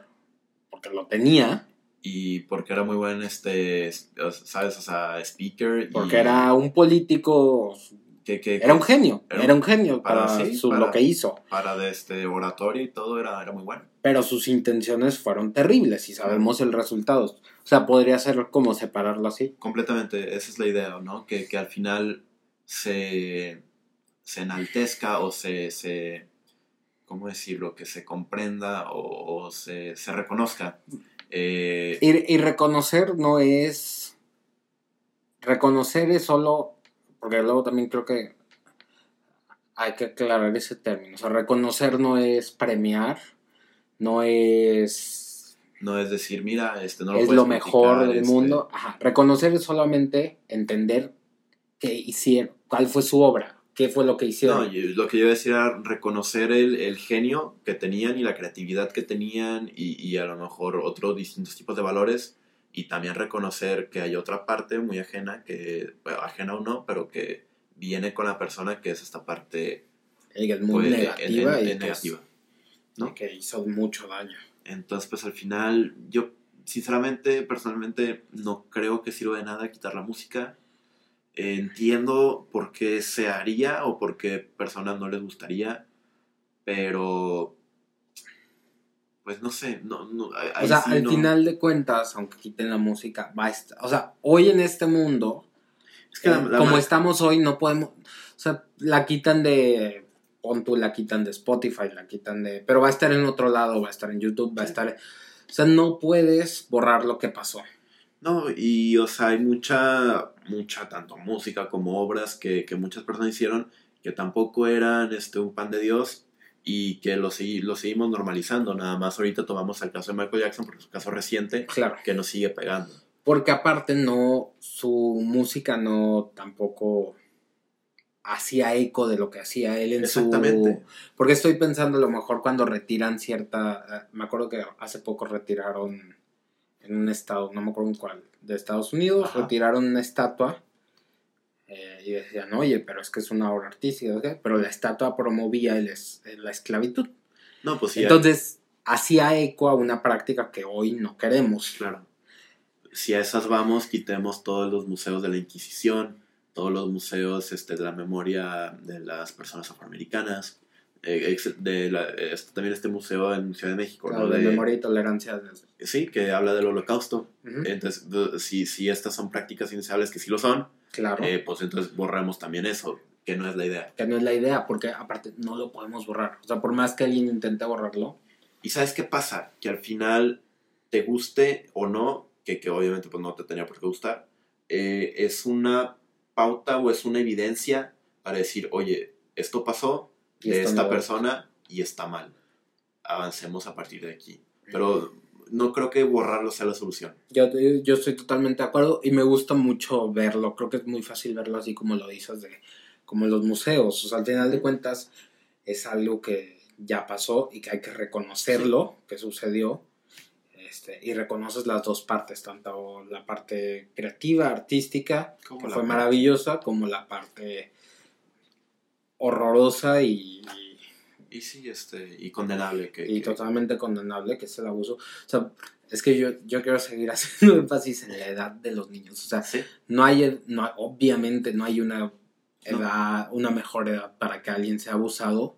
porque lo tenía, y porque era muy buen este es- sabes o sea speaker y porque era un político, que, que- era un genio, Era un- era un genio para- para, sí, su- para- lo que hizo. para de este oratorio y todo era, era muy bueno pero sus intenciones fueron terribles y sabemos el resultado. O sea, podría ser como separarlo así. completamente esa es la idea no que, que al final se se enaltezca o se, se cómo decirlo que se comprenda o, o se, se reconozca eh, Y, y reconocer no es. Reconocer es solo. Porque luego también creo que hay que aclarar ese término. O sea, reconocer no es premiar, no es. no es decir mira este no lo es puedes lo mejor del este, mundo. Ajá. Reconocer es solamente entender qué hicieron, cuál fue su obra, qué fue lo que hicieron. No, y lo que yo iba a decir era reconocer el, el genio que tenían y la creatividad que tenían y, y a lo mejor otros distintos tipos de valores y también reconocer que hay otra parte muy ajena, que bueno, ajena o no, pero que viene con la persona que es esta parte Y muy pues, en- negativa en- y en pues, negativa. ¿no? y que hizo mucho daño. Entonces, pues al final, yo sinceramente, personalmente, no creo que sirva de nada quitar la música. Entiendo por qué se haría o por qué personas no les gustaría, pero pues no sé, no, no, ahí O sea, sí al no- final de cuentas, aunque quiten la música, va a estar. O sea, hoy en este mundo, es que la- eh, la- como estamos hoy, no podemos. O sea, la quitan de. Pon tú, la quitan de Spotify, la quitan de. Pero va a estar en otro lado, va a estar en YouTube, va a estar. O sea, no puedes borrar lo que pasó. No, y o sea, hay mucha, mucha, tanto música como obras que, que muchas personas hicieron que tampoco eran este, un pan de Dios y que lo, segui- lo seguimos normalizando. Nada más ahorita tomamos el caso de Michael Jackson porque es un caso reciente Claro. que nos sigue pegando. Porque aparte, no. Su música no tampoco hacía eco de lo que hacía él en su Exactamente. Porque estoy pensando a lo mejor cuando retiran cierta... eh, Me acuerdo que hace poco retiraron en un estado, no me acuerdo en cuál, de Estados Unidos, Ajá. retiraron una estatua eh, y decían, oye, pero es que es una obra artística, pero la estatua promovía el es- la esclavitud. No, pues sí. Entonces, hacía eco a una práctica que hoy no queremos. Claro. Si a esas vamos, quitemos todos los museos de la Inquisición, todos los museos este, de la memoria de las personas afroamericaas, eh, ex- de la- también este museo en Ciudad de México, Claro, ¿no? de memoria y tolerancia. Sí, que habla del holocausto. Ujú, Entonces, de- si, si estas son prácticas indeseables, que sí lo son, claro. eh, pues entonces borramos también eso, que no es la idea. que no es la idea, porque aparte no lo podemos borrar. O sea, por más que alguien intente borrarlo, ¿Y sabes qué pasa? Que al final, te guste o no, que, que obviamente pues no te tenía por qué gustar, eh, es una pauta o es una evidencia para decir, oye, esto pasó Y de esta no. persona y está mal. Avancemos a partir de aquí. Pero no creo que borrarlo sea la solución. Yo, yo estoy totalmente de acuerdo y me gusta mucho verlo. Creo que es muy fácil verlo así como lo dices, de, como en los museos. O sea, al final de cuentas es algo que ya pasó y que hay que reconocerlo, que sucedió. Este, y reconoces las dos partes, tanto la parte creativa, artística, Como que fue parte- maravillosa, como la parte horrorosa y, Y sí, este, y condenable. Que, y que- totalmente condenable, que es el abuso. O sea, es que yo, yo quiero seguir haciendo énfasis en la edad de los niños. O sea, Sí, no hay, no, obviamente no hay una edad, una mejor edad para que alguien sea abusado,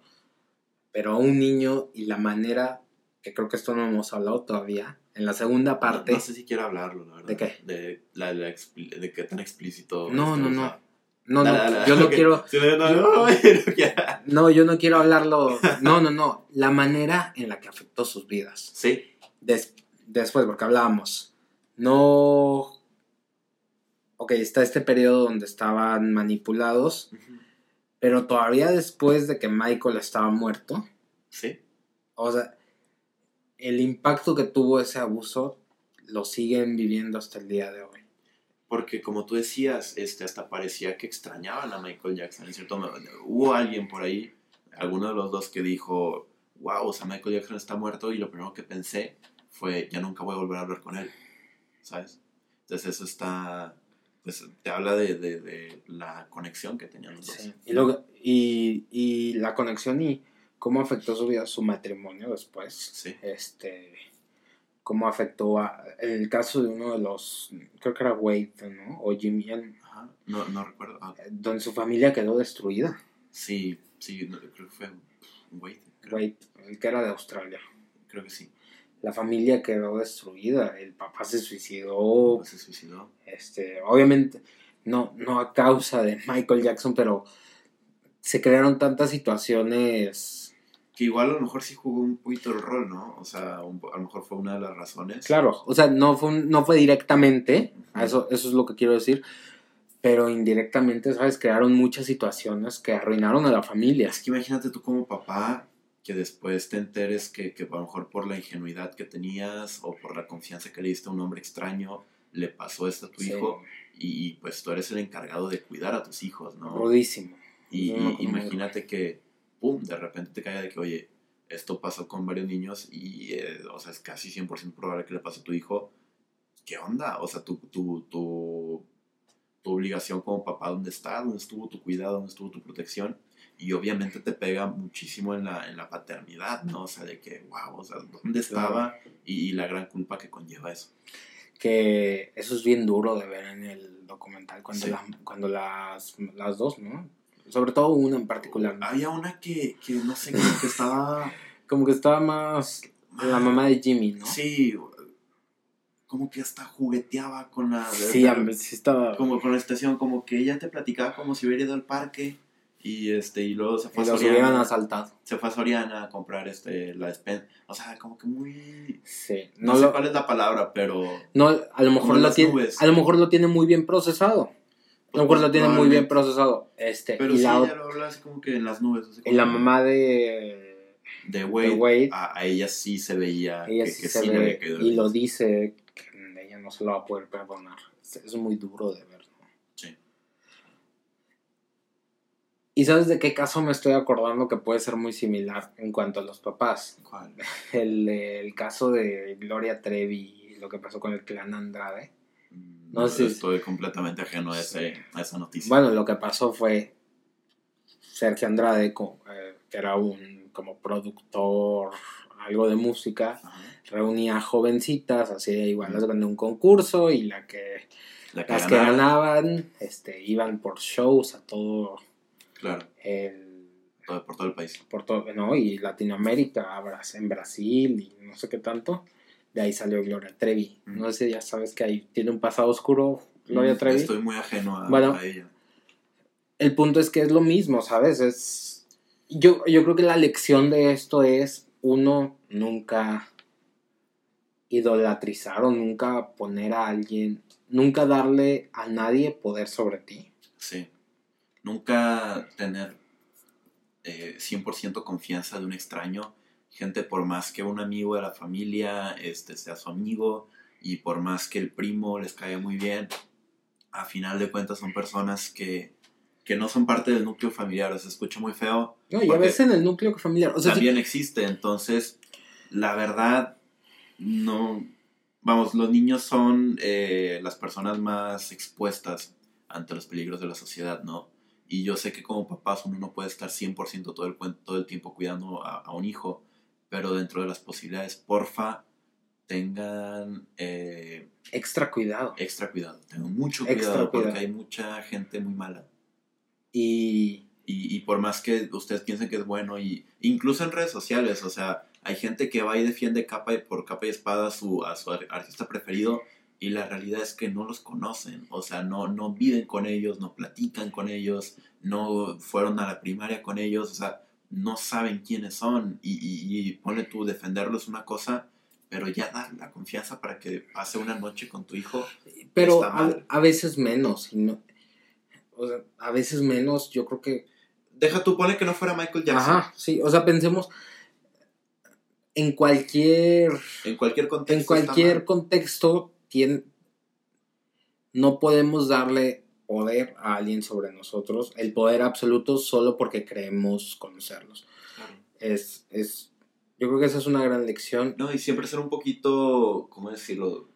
pero a un niño y la manera, que creo que esto no hemos hablado todavía, en la segunda parte, No, no sé si quiero hablarlo, la verdad. ¿De qué? De, la, la de qué tan explícito. no, no, no. No, no, yo no ok. quiero, Sí, no, no, yo- no, no quiero. no, yo no quiero hablarlo, no, no, no, la manera en la que afectó sus vidas. Sí, Des- después, porque hablábamos, no... Ok, está este periodo donde estaban manipulados, pero todavía después de que Michael estaba muerto, sí. o sea, el impacto que tuvo ese abuso lo siguen viviendo hasta el día de hoy. Porque como tú decías, este, hasta parecía que extrañaban a Michael Jackson. En cierto hubo alguien por ahí, alguno de los dos, que dijo, wow, o sea, Michael Jackson está muerto y lo primero que pensé fue, ya nunca voy a volver a hablar con él. ¿Sabes? Entonces eso está, pues te habla de, de- de la conexión que tenían los dos. Sí. Y, luego, y, y la conexión y cómo afectó su vida, su matrimonio después. Sí. Este, cómo afectó a, el caso de uno de los, creo que era Wade, ¿no? O Jimmy, Ajá, no, no recuerdo. Ah, donde su familia quedó destruida. sí, sí, no, creo que fue Wade. Creo, Wade, el que era de Australia. creo que sí. La familia quedó destruida, el papá se suicidó, Pues se suicidó. este, obviamente, no, no a causa de Michael Jackson, pero se crearon tantas situaciones. Que igual a lo mejor sí jugó un poquito el rol, ¿no? O sea, un a lo mejor fue una de las razones. Claro, o sea, no fue, un- no fue directamente, eso, eso es lo que quiero decir, pero indirectamente, ¿sabes? Crearon muchas situaciones que arruinaron a la familia. Es que imagínate tú como papá que después te enteres que, que a lo mejor por la ingenuidad que tenías o por la confianza que le diste a un hombre extraño le pasó esto a tu Sí, hijo y, y, pues tú eres el encargado de cuidar a tus hijos, ¿no? Rudísimo. Y, y no, como imagínate que, pum, de repente te caiga de que, oye, esto pasó con varios niños y, eh, o sea, es casi 100% probable que le pase a tu hijo. ¿Qué onda? O sea, tu, tu, tu, tu obligación como papá, ¿dónde está? ¿Dónde estuvo tu cuidado? ¿Dónde estuvo tu protección? Y obviamente te pega muchísimo en la, en la paternidad, ¿no? O sea, de que, wow, o sea, ¿dónde estaba? Y, y la gran culpa que conlleva eso. Que eso es bien duro de ver en el documental cuando, Sí. la- cuando las, las dos, ¿no? Sobre todo una en particular. Había una que, que no sé, como que estaba... Como que estaba más la mamá de Jimmy, ¿no? Sí, como que hasta jugueteaba con la... Sí, hombre, sí estaba. Como con la estación, como que ella te platicaba como si hubiera ido al parque y este y luego se fue Y a Soriana, asaltado. se fue a Soriana a comprar este la despensa, o sea, como que muy Sí. no, No, sé lo, cuál es la palabra, pero no, a lo mejor lo tiene, nubes. a lo mejor lo tiene muy bien procesado. Lo mejor lo tiene muy bien procesado. Este, Pero y, sí, la, ella lo habla así como que en las nubes, así y la mamá de de Wade, de Wade. A, a ella sí se veía ella que, sí que se sí le había ve caído y lo dice que ella no se lo va a poder perdonar. Es, es muy duro de ver. ¿no? Sí. ¿Y sabes de qué caso me estoy acordando que puede ser muy similar en cuanto a los papás? ¿Cuál? El, el caso de Gloria Trevi y lo que pasó con el clan Andrade. No sé si- estoy completamente ajeno a, ese, a esa noticia. Bueno, lo que pasó fue Sergio Andrade, eh, que era un como productor, algo de música, Ajá. reunía jovencitas, hacía igual las de un concurso y la que, La que las que ganaban este, iban por shows a todo claro, el por todo el país. por todo, ¿no? Y Latinoamérica, en Brasil y no sé qué tanto. De ahí salió Gloria Trevi. No sé si ya sabes que ahí tiene un pasado oscuro Gloria Mm, Trevi. Estoy muy ajeno a, Bueno, a ella. el punto es que es lo mismo, ¿sabes? Es yo, yo creo que la lección de esto es uno nunca idolatrizar o nunca poner a alguien, nunca darle a nadie poder sobre ti. Sí. nunca tener eh, 100% confianza de un extraño. Gente, por más que un amigo de la familia este, sea su amigo y por más que el primo les caiga muy bien, a final de cuentas son personas que, que no son parte del núcleo familiar. Se escucha muy feo. No, y a veces en el núcleo familiar. O sea, también existe. Entonces, la verdad, no. Vamos, los niños son eh, las personas más expuestas ante los peligros de la sociedad, ¿no? Y yo sé que como papás uno no puede estar 100% todo el, todo el tiempo cuidando a, a un hijo, pero dentro de las posibilidades, porfa, tengan eh, extra cuidado. extra cuidado, tengan mucho Extra cuidado, porque cuidado. hay mucha gente muy mala. Y Y, y por más que ustedes piensen que es bueno, y incluso en redes sociales, o sea, hay gente que va y defiende capa y por capa y espada a su, a su ar- artista preferido, y la realidad es que no los conocen, o sea, no, no viven con ellos, no platican con ellos, no fueron a la primaria con ellos, o sea, no saben quiénes son, y, y, y ponle tú, defenderlos una cosa, pero ya dar la confianza para que pase una noche con tu hijo, Pero a, veces menos. y no- o sea, a veces menos, yo creo que. deja tú, ponle que no fuera Michael Jackson, Ajá, sí. O sea, pensemos en cualquier. en cualquier contexto. En cualquier contexto, no podemos darle poder a alguien sobre nosotros, el poder absoluto, solo porque creemos conocerlos. Claro. Es, es, yo creo que esa es una gran lección. No, y siempre ser un poquito, ¿cómo decirlo?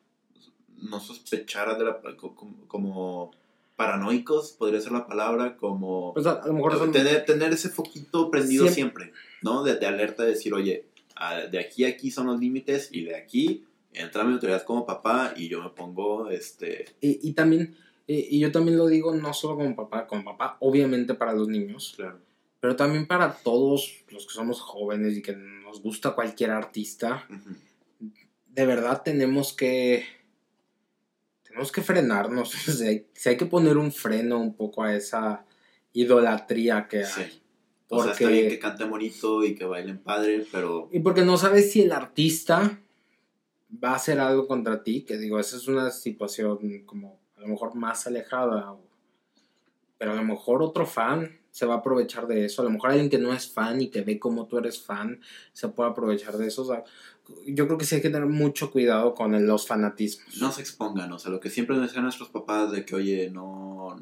No sospechar de la, co- como, como paranoicos, podría ser la palabra, como Pues a, a lo mejor son- tener, tener ese foquito prendido Siempre- siempre, ¿no? De, de alerta de decir, oye, a- de aquí a aquí son los límites y de aquí entra mi autoridad como papá y yo me pongo, este, y, y también, y, y yo también lo digo no solo como papá, como papá, obviamente para los niños, claro, pero también para todos los que somos jóvenes y que nos gusta cualquier artista, de verdad tenemos que tenemos que frenarnos, o sea, hay- que poner un freno un poco a esa idolatría que sí. hay. O sea, está Porque- bien que cante bonito y que bailen padre, pero Y porque no sabes si el artista va a hacer algo contra ti, que digo, esa es una situación como lo mejor más alejada, pero a lo mejor otro fan se va a aprovechar de eso, a lo mejor alguien que no es fan y que ve cómo tú eres fan se puede aprovechar de eso, o sea, yo creo que sí hay que tener mucho cuidado con el- los fanatismos. no se expongan, o sea, lo que siempre decían nuestros papás de que, oye, no,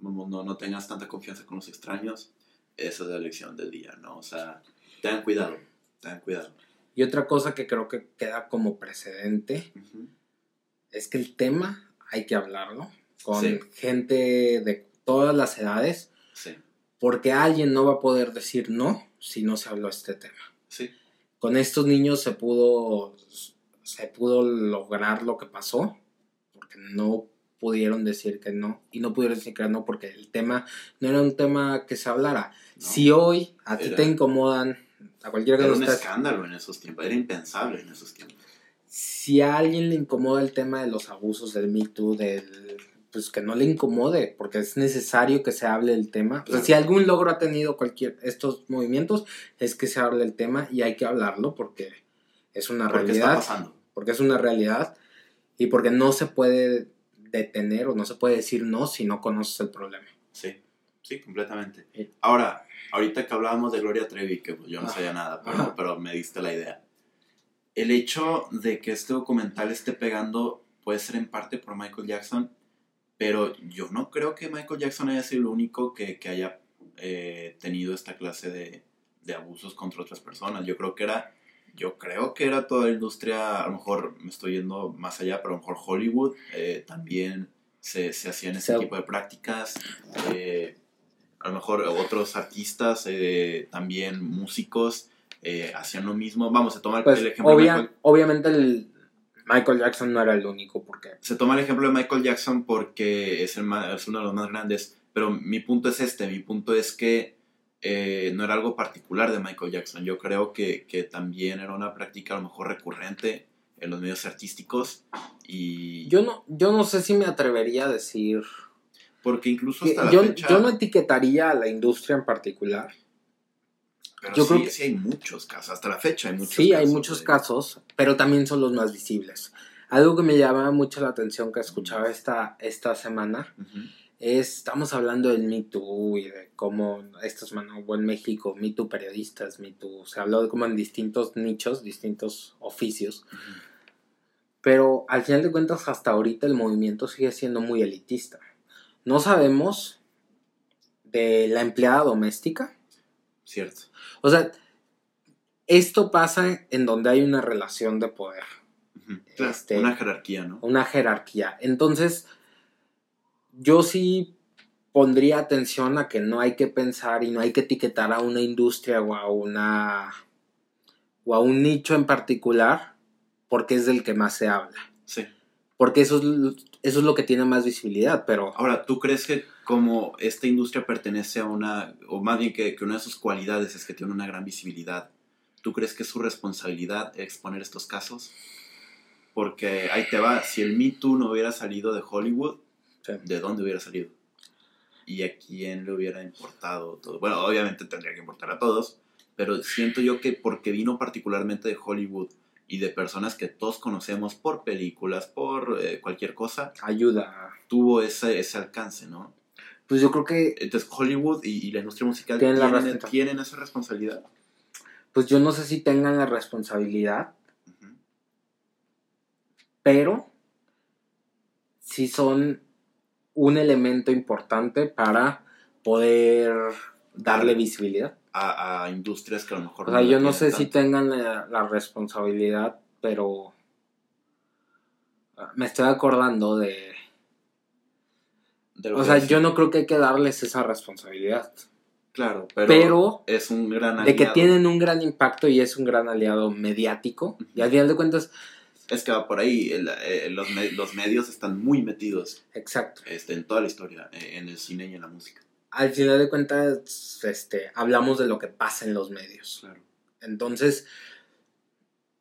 no, no, tengas tanta confianza con los extraños, esa es la lección del día, ¿no? O sea, tengan cuidado, tengan cuidado. Y otra cosa que creo que queda como precedente Ujú. es que el tema hay que hablarlo con Sí. gente de todas las edades, Sí, porque alguien no va a poder decir no si no se habló este tema. sí, Con estos niños se pudo, se pudo lograr lo que pasó, porque no pudieron decir que no, y no pudieron decir que no porque el tema no era un tema que se hablara. No. Si hoy a ti te incomodan, a cualquiera que era no un escándalo en esos tiempos, era impensable en esos tiempos. Si a alguien le incomoda el tema de los abusos del Me Too, del, pues que no le incomode, porque es necesario que se hable del tema. O sea, si algún logro ha tenido cualquier estos movimientos, es que se hable el tema y hay que hablarlo porque es una ¿Por qué está realidad, pasando? porque es una realidad y porque no se puede detener o no se puede decir no si no conoces el problema. Sí, sí, completamente. Ahora, ahorita que hablábamos de Gloria Trevi, que pues, yo no Ajá. sabía nada, pero, pero me diste la idea. El hecho de que este documental esté pegando puede ser en parte por Michael Jackson, pero yo no creo que Michael Jackson haya sido el único que, que haya eh, tenido esta clase de, de abusos contra otras personas. Yo creo que era, yo creo que era toda la industria, a lo mejor me estoy yendo más allá, pero a lo mejor Hollywood eh, también se, se hacían ese Se- tipo de prácticas. eh, a lo mejor otros artistas, también músicos, eh, hacían lo mismo. Vamos, se toma el, Pues el ejemplo de Michael- obviamente el Michael Jackson no era el único porque se toma el ejemplo de Michael Jackson porque es, el ma- es uno de los más grandes, pero mi punto es este, mi punto es que eh, no era algo particular de Michael Jackson, yo creo que, que también era una práctica a lo mejor recurrente en los medios artísticos y yo no yo no sé si me atrevería a decir porque incluso que hasta la yo, fecha, yo no etiquetaría a la industria en particular. Pero yo sí, creo que- sí hay muchos casos, hasta la fecha hay muchos sí, casos. hay muchos casos, pero también son los más visibles. Algo que me llamaba mucho la atención que escuchaba esta, esta semana Ujú, es, estamos hablando del Me Too y de cómo estos manejó en México, Me Too periodistas, Me Too, se habló de como en distintos nichos, distintos oficios. Pero al final de cuentas, hasta ahorita el movimiento sigue siendo muy elitista. No sabemos de la empleada doméstica. Cierto. O sea, esto pasa en donde hay una relación de poder. Claro, Este- Una jerarquía, ¿no? una jerarquía. Entonces, yo sí pondría atención a que no hay que pensar y no hay que etiquetar a una industria o a una o a un nicho en particular porque es del que más se habla. Sí. Porque eso es, eso es lo que tiene más visibilidad, pero Ahora, ¿tú crees que como esta industria pertenece a una, o más bien que, que una de sus cualidades es que tiene una gran visibilidad, ¿tú crees que es su responsabilidad exponer estos casos? Porque ahí te va, si el Me Too no hubiera salido de Hollywood, Sí. ¿de dónde hubiera salido? ¿Y a quién le hubiera importado todo? Bueno, obviamente tendría que importar a todos, pero siento yo que porque vino particularmente de Hollywood y de personas que todos conocemos por películas, por eh, cualquier cosa, ayuda. tuvo ese, ese alcance, ¿no? Pues yo creo que, Entonces Hollywood y, y la industria musical Tienen esa responsabilidad. pues yo no sé si tengan la responsabilidad, pero sí son un elemento importante para poder darle visibilidad. A, a industrias que a lo mejor O sea, la yo no sé si tengan la, la responsabilidad, pero ah, me estoy acordando de... De lo O que sea, yo no creo que hay que darles esa responsabilidad. Claro, pero, Pero- es un gran De que aliado. tienen un gran impacto y es un gran aliado mediático. Y al final de cuentas, Es que va por ahí, el- eh, los, me- los medios están muy metidos exacto. este, en toda la historia, eh, en el cine y en la música. Al final de cuentas, este, hablamos de lo que pasa en los medios. Claro. Entonces,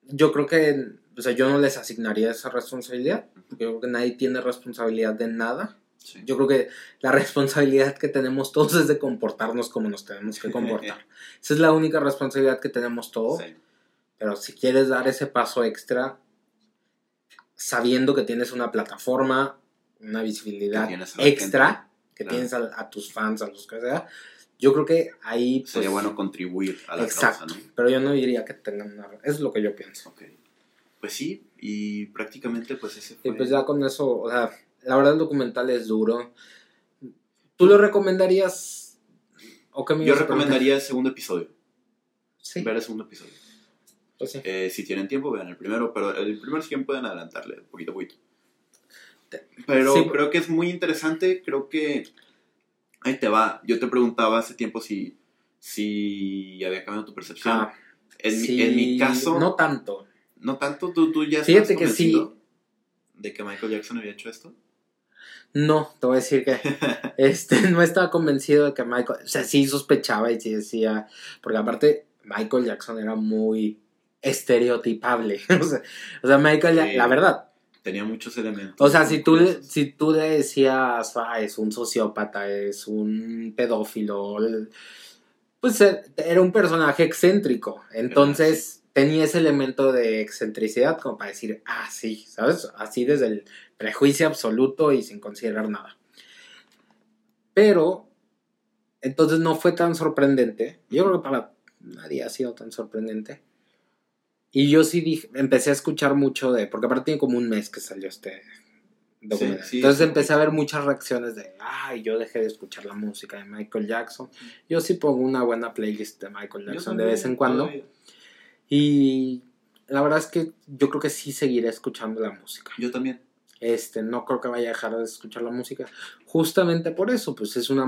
yo creo que, o sea, yo no les asignaría esa responsabilidad. Yo creo que nadie tiene responsabilidad de nada. Sí. Yo creo que la responsabilidad que tenemos todos es de comportarnos como nos tenemos que comportar. Esa es la única responsabilidad que tenemos todos. Sí. Pero si quieres dar ese paso extra, sabiendo que tienes una plataforma, una visibilidad extra, gente, que claro. tienes a, a tus fans, a los que sea, yo creo que ahí... pues, Sería bueno contribuir a la Exacto. causa, ¿no? Pero yo no diría que tengan una... Es lo que yo pienso. Ok. Pues sí, y prácticamente pues ese Y fue... pues ya con eso, o sea, la verdad el documental es duro. ¿Tú lo recomendarías? ¿O qué me Yo recomendaría el segundo episodio, Sí, ver el segundo episodio. pues sí. Eh, si tienen tiempo, vean el primero, pero el primero sí pueden adelantarle, poquito a poquito. Pero Sí. creo que es muy interesante, creo que... Ahí te va. Yo te preguntaba hace tiempo si, si había cambiado tu percepción. Ah, en, mi, sí, en mi caso, No no, tanto. tanto, tú, tú ya Fíjate que sí. de que Michael Jackson había hecho esto. No, te voy a decir que este, no estaba convencido de que Michael, o sea, sí sospechaba y sí decía, porque aparte Michael Jackson era muy estereotipable. o, sea, o sea, Michael, Sí. la verdad. Tenía muchos elementos. O sea, si tú, le- si tú le decías, ah, es un sociópata, es un pedófilo, pues eh, era un personaje excéntrico. Entonces tenía ese elemento de excentricidad como para decir, ah, sí, ¿sabes? Así desde el prejuicio absoluto y sin considerar nada. Pero, entonces no fue tan sorprendente. Yo creo que para nadie ha sido tan sorprendente. Y yo sí dije, empecé a escuchar mucho de, porque aparte tiene como un mes que salió este documental. sí, Entonces sí. empecé a ver muchas reacciones de, ay, yo dejé de escuchar la música de Michael Jackson. Yo sí pongo una buena playlist de Michael Jackson de vez en cuando. todavía. Y la verdad es que yo creo que sí seguiré escuchando la música. Yo también. Este, no creo que vaya a dejar de escuchar la música. Justamente por eso, pues es una...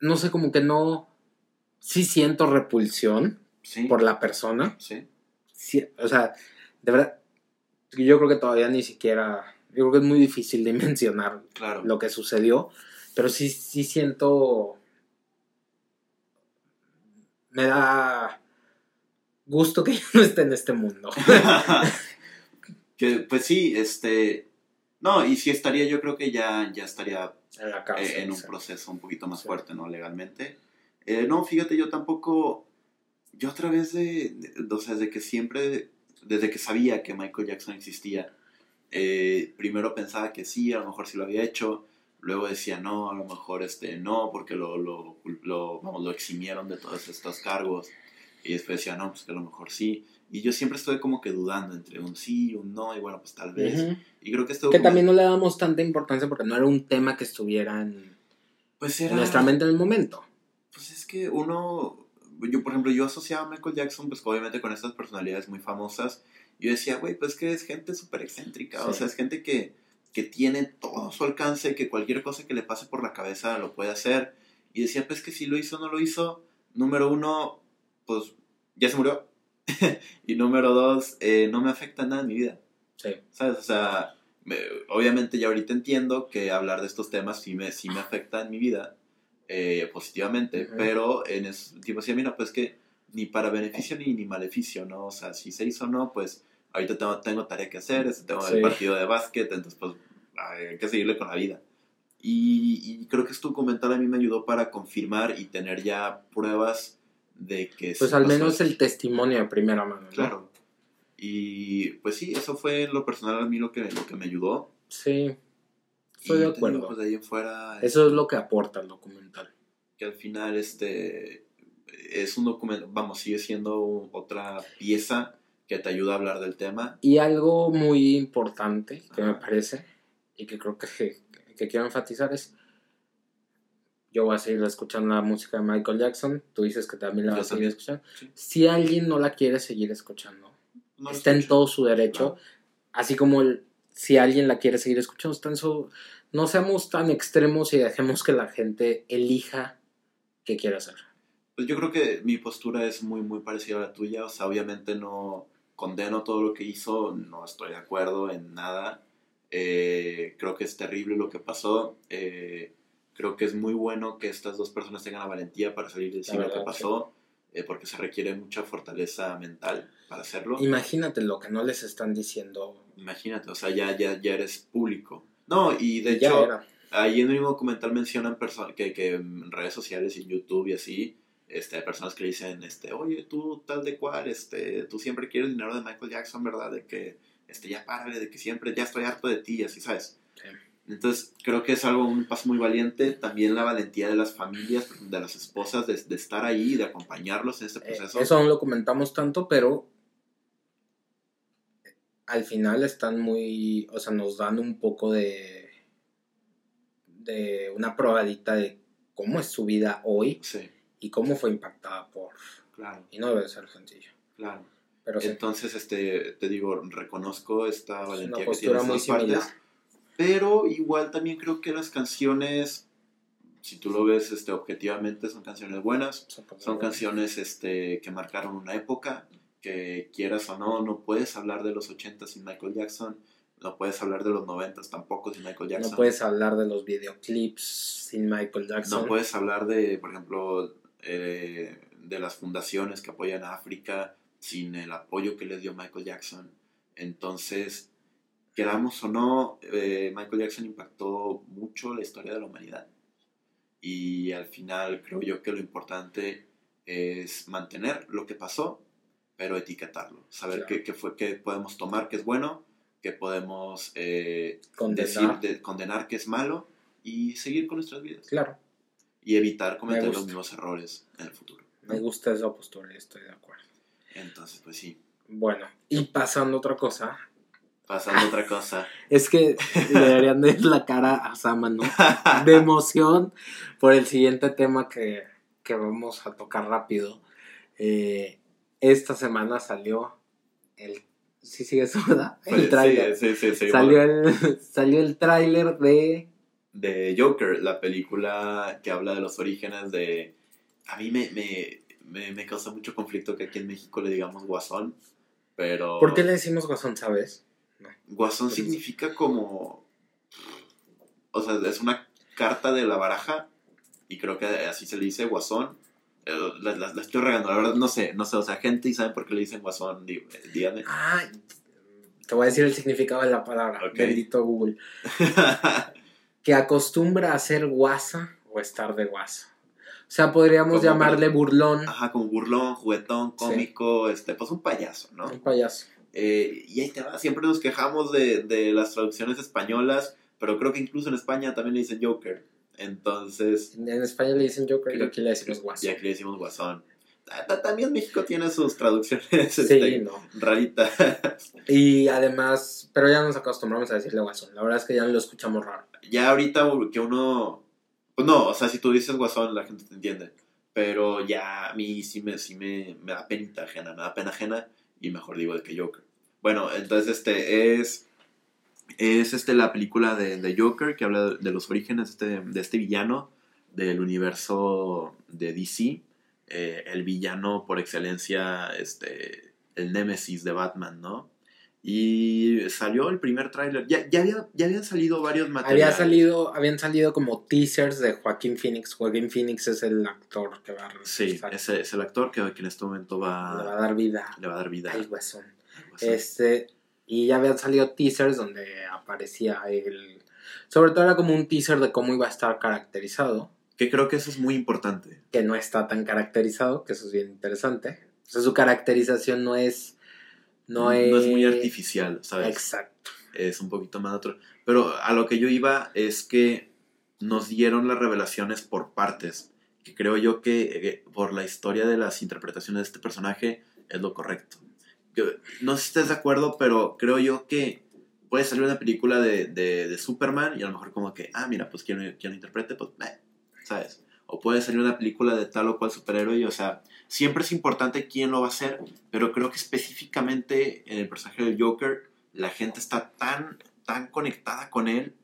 No sé, como que no... Sí siento repulsión Sí. por la persona. Sí. Sí, o sea, de verdad, yo creo que todavía ni siquiera... Yo creo que es muy difícil de mencionar Claro. lo que sucedió, pero sí, sí siento... Me da gusto que ya no esté en este mundo. que, pues sí, este. No, y si estaría, yo creo que ya, ya estaría en la eh, cárcel, en un sí. proceso un poquito más Sí. fuerte, ¿no? Legalmente. Eh, no, fíjate, yo tampoco. Yo a través de, de- O sea, desde que siempre. Desde que sabía que Michael Jackson existía, eh, primero pensaba que sí, a lo mejor sí lo había hecho, luego decía no, a lo mejor este, no, porque lo, lo, lo, vamos, lo eximieron de todos estos cargos, y después decía no, pues que a lo mejor sí, y yo siempre estoy como que dudando entre un sí y un no, y bueno, pues tal vez, y creo que esto Que también no le damos tanta importancia porque no era un tema que estuviera en, pues en nuestra mente en el momento. Pues es que uno, yo por ejemplo, yo asociaba a Michael Jackson, pues obviamente con estas personalidades muy famosas. Yo decía, güey, pues que es gente súper excéntrica, o sea, es gente que, que tiene todo su alcance, que cualquier cosa que le pase por la cabeza lo puede hacer. Y decía, pues que si lo hizo o no lo hizo, número uno, pues ya se murió. y número dos, eh, no me afecta nada en mi vida. Sí. ¿Sabes? O sea, me- obviamente ya ahorita entiendo que hablar de estos temas sí me, sí me afecta en mi vida eh, positivamente, Ujú. pero en ese tipo decía, mira, pues que ni para beneficio ni, ni maleficio, ¿no? O sea, si se hizo o no, pues ahorita tengo, tengo tarea que hacer, este, tengo Sí. el partido de básquet, entonces pues hay que seguirle con la vida. Y, y creo que este documental a mí me ayudó para confirmar y tener ya pruebas de que Pues al menos el testimonio de primera mano. ¿no? Claro. Y pues sí, eso fue lo personal a mí lo que, lo que me ayudó. Sí, estoy Y de digo, acuerdo. pues de ahí en fuera, Eso es lo que aporta el documental. que al final este es un documento, vamos, sigue siendo otra pieza que te ayuda a hablar del tema. Y algo muy importante que me parece y que creo que, que quiero enfatizar es, yo voy a seguir escuchando la música de Michael Jackson, tú dices que también la vas a seguir escuchando. sí. Si alguien no la quiere seguir escuchando, No está en todo su derecho, así como el, si alguien la quiere seguir escuchando, está en su... No seamos tan extremos y dejemos que la gente elija qué quiere hacer. Pues yo creo que mi postura es muy, muy parecida a la tuya. O sea, obviamente no condeno todo lo que hizo, no estoy de acuerdo en nada. Eh, creo que es terrible lo que pasó. Eh, creo que es muy bueno que estas dos personas tengan la valentía para salir decir lo que pasó, eh, porque se requiere mucha fortaleza mental para hacerlo. Imagínate lo que no les están diciendo. Imagínate, o sea, ya, ya, ya eres público. No, y de Ya hecho, era. ahí en el mismo documental mencionan que, que en redes sociales y en YouTube y así, este, hay personas que dicen, este, oye, tú tal de cual, este, tú siempre quieres dinero de Michael Jackson, ¿verdad? De que, este, ya párale, de que siempre, ya estoy harto de ti, así, ¿sabes? Sí. Entonces, creo que es algo, un paso muy valiente. También la valentía de las familias, de las esposas, de, de estar ahí, de acompañarlos en este Eh, proceso. eso no lo comentamos tanto, pero al final están muy, o sea, nos dan un poco de de una probadita de cómo es su vida hoy Sí, y cómo fue impactada por claro, y no debe ser sencillo. claro. Pero sí, Entonces, este, te digo, reconozco esta es valentía una que tienen muy partes. Pero igual también creo que las canciones, si tú lo ves este, objetivamente, son canciones buenas. Son canciones este, que marcaron una época, que quieras o no, no puedes hablar de los 80 sin Michael Jackson, no puedes hablar de los 90 tampoco sin Michael Jackson. No puedes hablar de los videoclips sin Michael Jackson. No puedes hablar de, por ejemplo, eh, de las fundaciones que apoyan a África sin el apoyo que les dio Michael Jackson. Entonces, queramos o no, eh, Michael Jackson impactó mucho la historia de la humanidad. Y al final creo yo que lo importante es mantener lo que pasó, pero etiquetarlo. Saber Claro. qué, qué fue, qué podemos tomar que es bueno, qué podemos eh, Condenar. decir, de, condenar que es malo y seguir con nuestras vidas Claro, y evitar cometer los mismos errores en el futuro. me gusta esa postura y estoy de acuerdo. Entonces, pues sí, Bueno, y pasando a otra cosa, pasando a otra cosa. Es que deberían de ver la cara a Sama, ¿no? De emoción por el siguiente tema que, que vamos a tocar rápido. Eh, esta semana salió el... Sí, sigue eso, ¿verdad? El Pues, tráiler. sí, sí, sí, sí, salió, bueno, el, salió el tráiler de... De Joker, la película que habla de los orígenes de... A mí me, me, me, me causa mucho conflicto que aquí en México le digamos guasón, pero... ¿Por qué le decimos Guasón, sabes? Guasón Por- significa como... O sea, es una carta de la baraja y creo que así se le dice guasón. Eh, La, la- la estoy regando, la verdad no sé, no sé, o sea, gente y saben por qué le dicen guasón, eh, díganme. Ah, te voy a decir el significado de la palabra. Ok. Bendito Google. Que acostumbra a ser guasa o estar de guasa. O sea, podríamos Como llamarle burlón. Ajá, como burlón, juguetón, cómico, este, pues un payaso, ¿no? Un payaso. Eh, y ahí te va, siempre nos quejamos de, de las traducciones españolas, pero creo que incluso en España también le dicen Joker. Entonces, En España le dicen Joker y aquí le decimos Guasón. ya que le decimos Guasón. Ta- ta- También México tiene sus traducciones Sí, este, no. raritas. Y además, pero ya nos acostumbramos a decirle Guasón. La verdad es que ya lo escuchamos raro. Ya ahorita que uno. Pues no, o sea, si tú dices Guasón, la gente te entiende. Pero ya a mí sí me, sí me, me da penita ajena, me da pena ajena y mejor digo de que Joker. Bueno, entonces este es. Es este la película de, de Joker que habla de los orígenes de este, de este villano del universo de DC. eh, el villano por excelencia, este, el némesis de Batman, ¿no? Y salió el primer tráiler. Ya, ya, había, ya habían salido varios materiales. Había salido, habían salido como teasers de Joaquín Phoenix. Joaquín Phoenix es el actor que va a Sí, ese es el actor que, en este momento va, Le va a dar vida le va a dar vida. al. Este, y ya habían salido teasers donde aparecía el... Sobre todo era como un teaser de cómo iba a estar caracterizado, Que creo que eso es muy importante. que no está tan caracterizado, que eso es bien interesante. O sea, su caracterización no es... No, es, muy artificial, ¿sabes? Exacto. es un poquito más natural. Pero a lo que yo iba es que nos dieron las revelaciones por partes. Que creo yo que eh, por la historia de las interpretaciones de este personaje es lo correcto. Yo, no sé si estés de acuerdo, pero creo yo que puede salir una película de, de, de Superman y a lo mejor como que, ah, mira, pues quien, quien lo interprete, pues, ¿sabes? O puede salir una película de tal o cual superhéroe y, o sea, siempre es importante quién lo va a hacer, pero creo que específicamente en el personaje del Joker, la gente está tan, tan conectada con él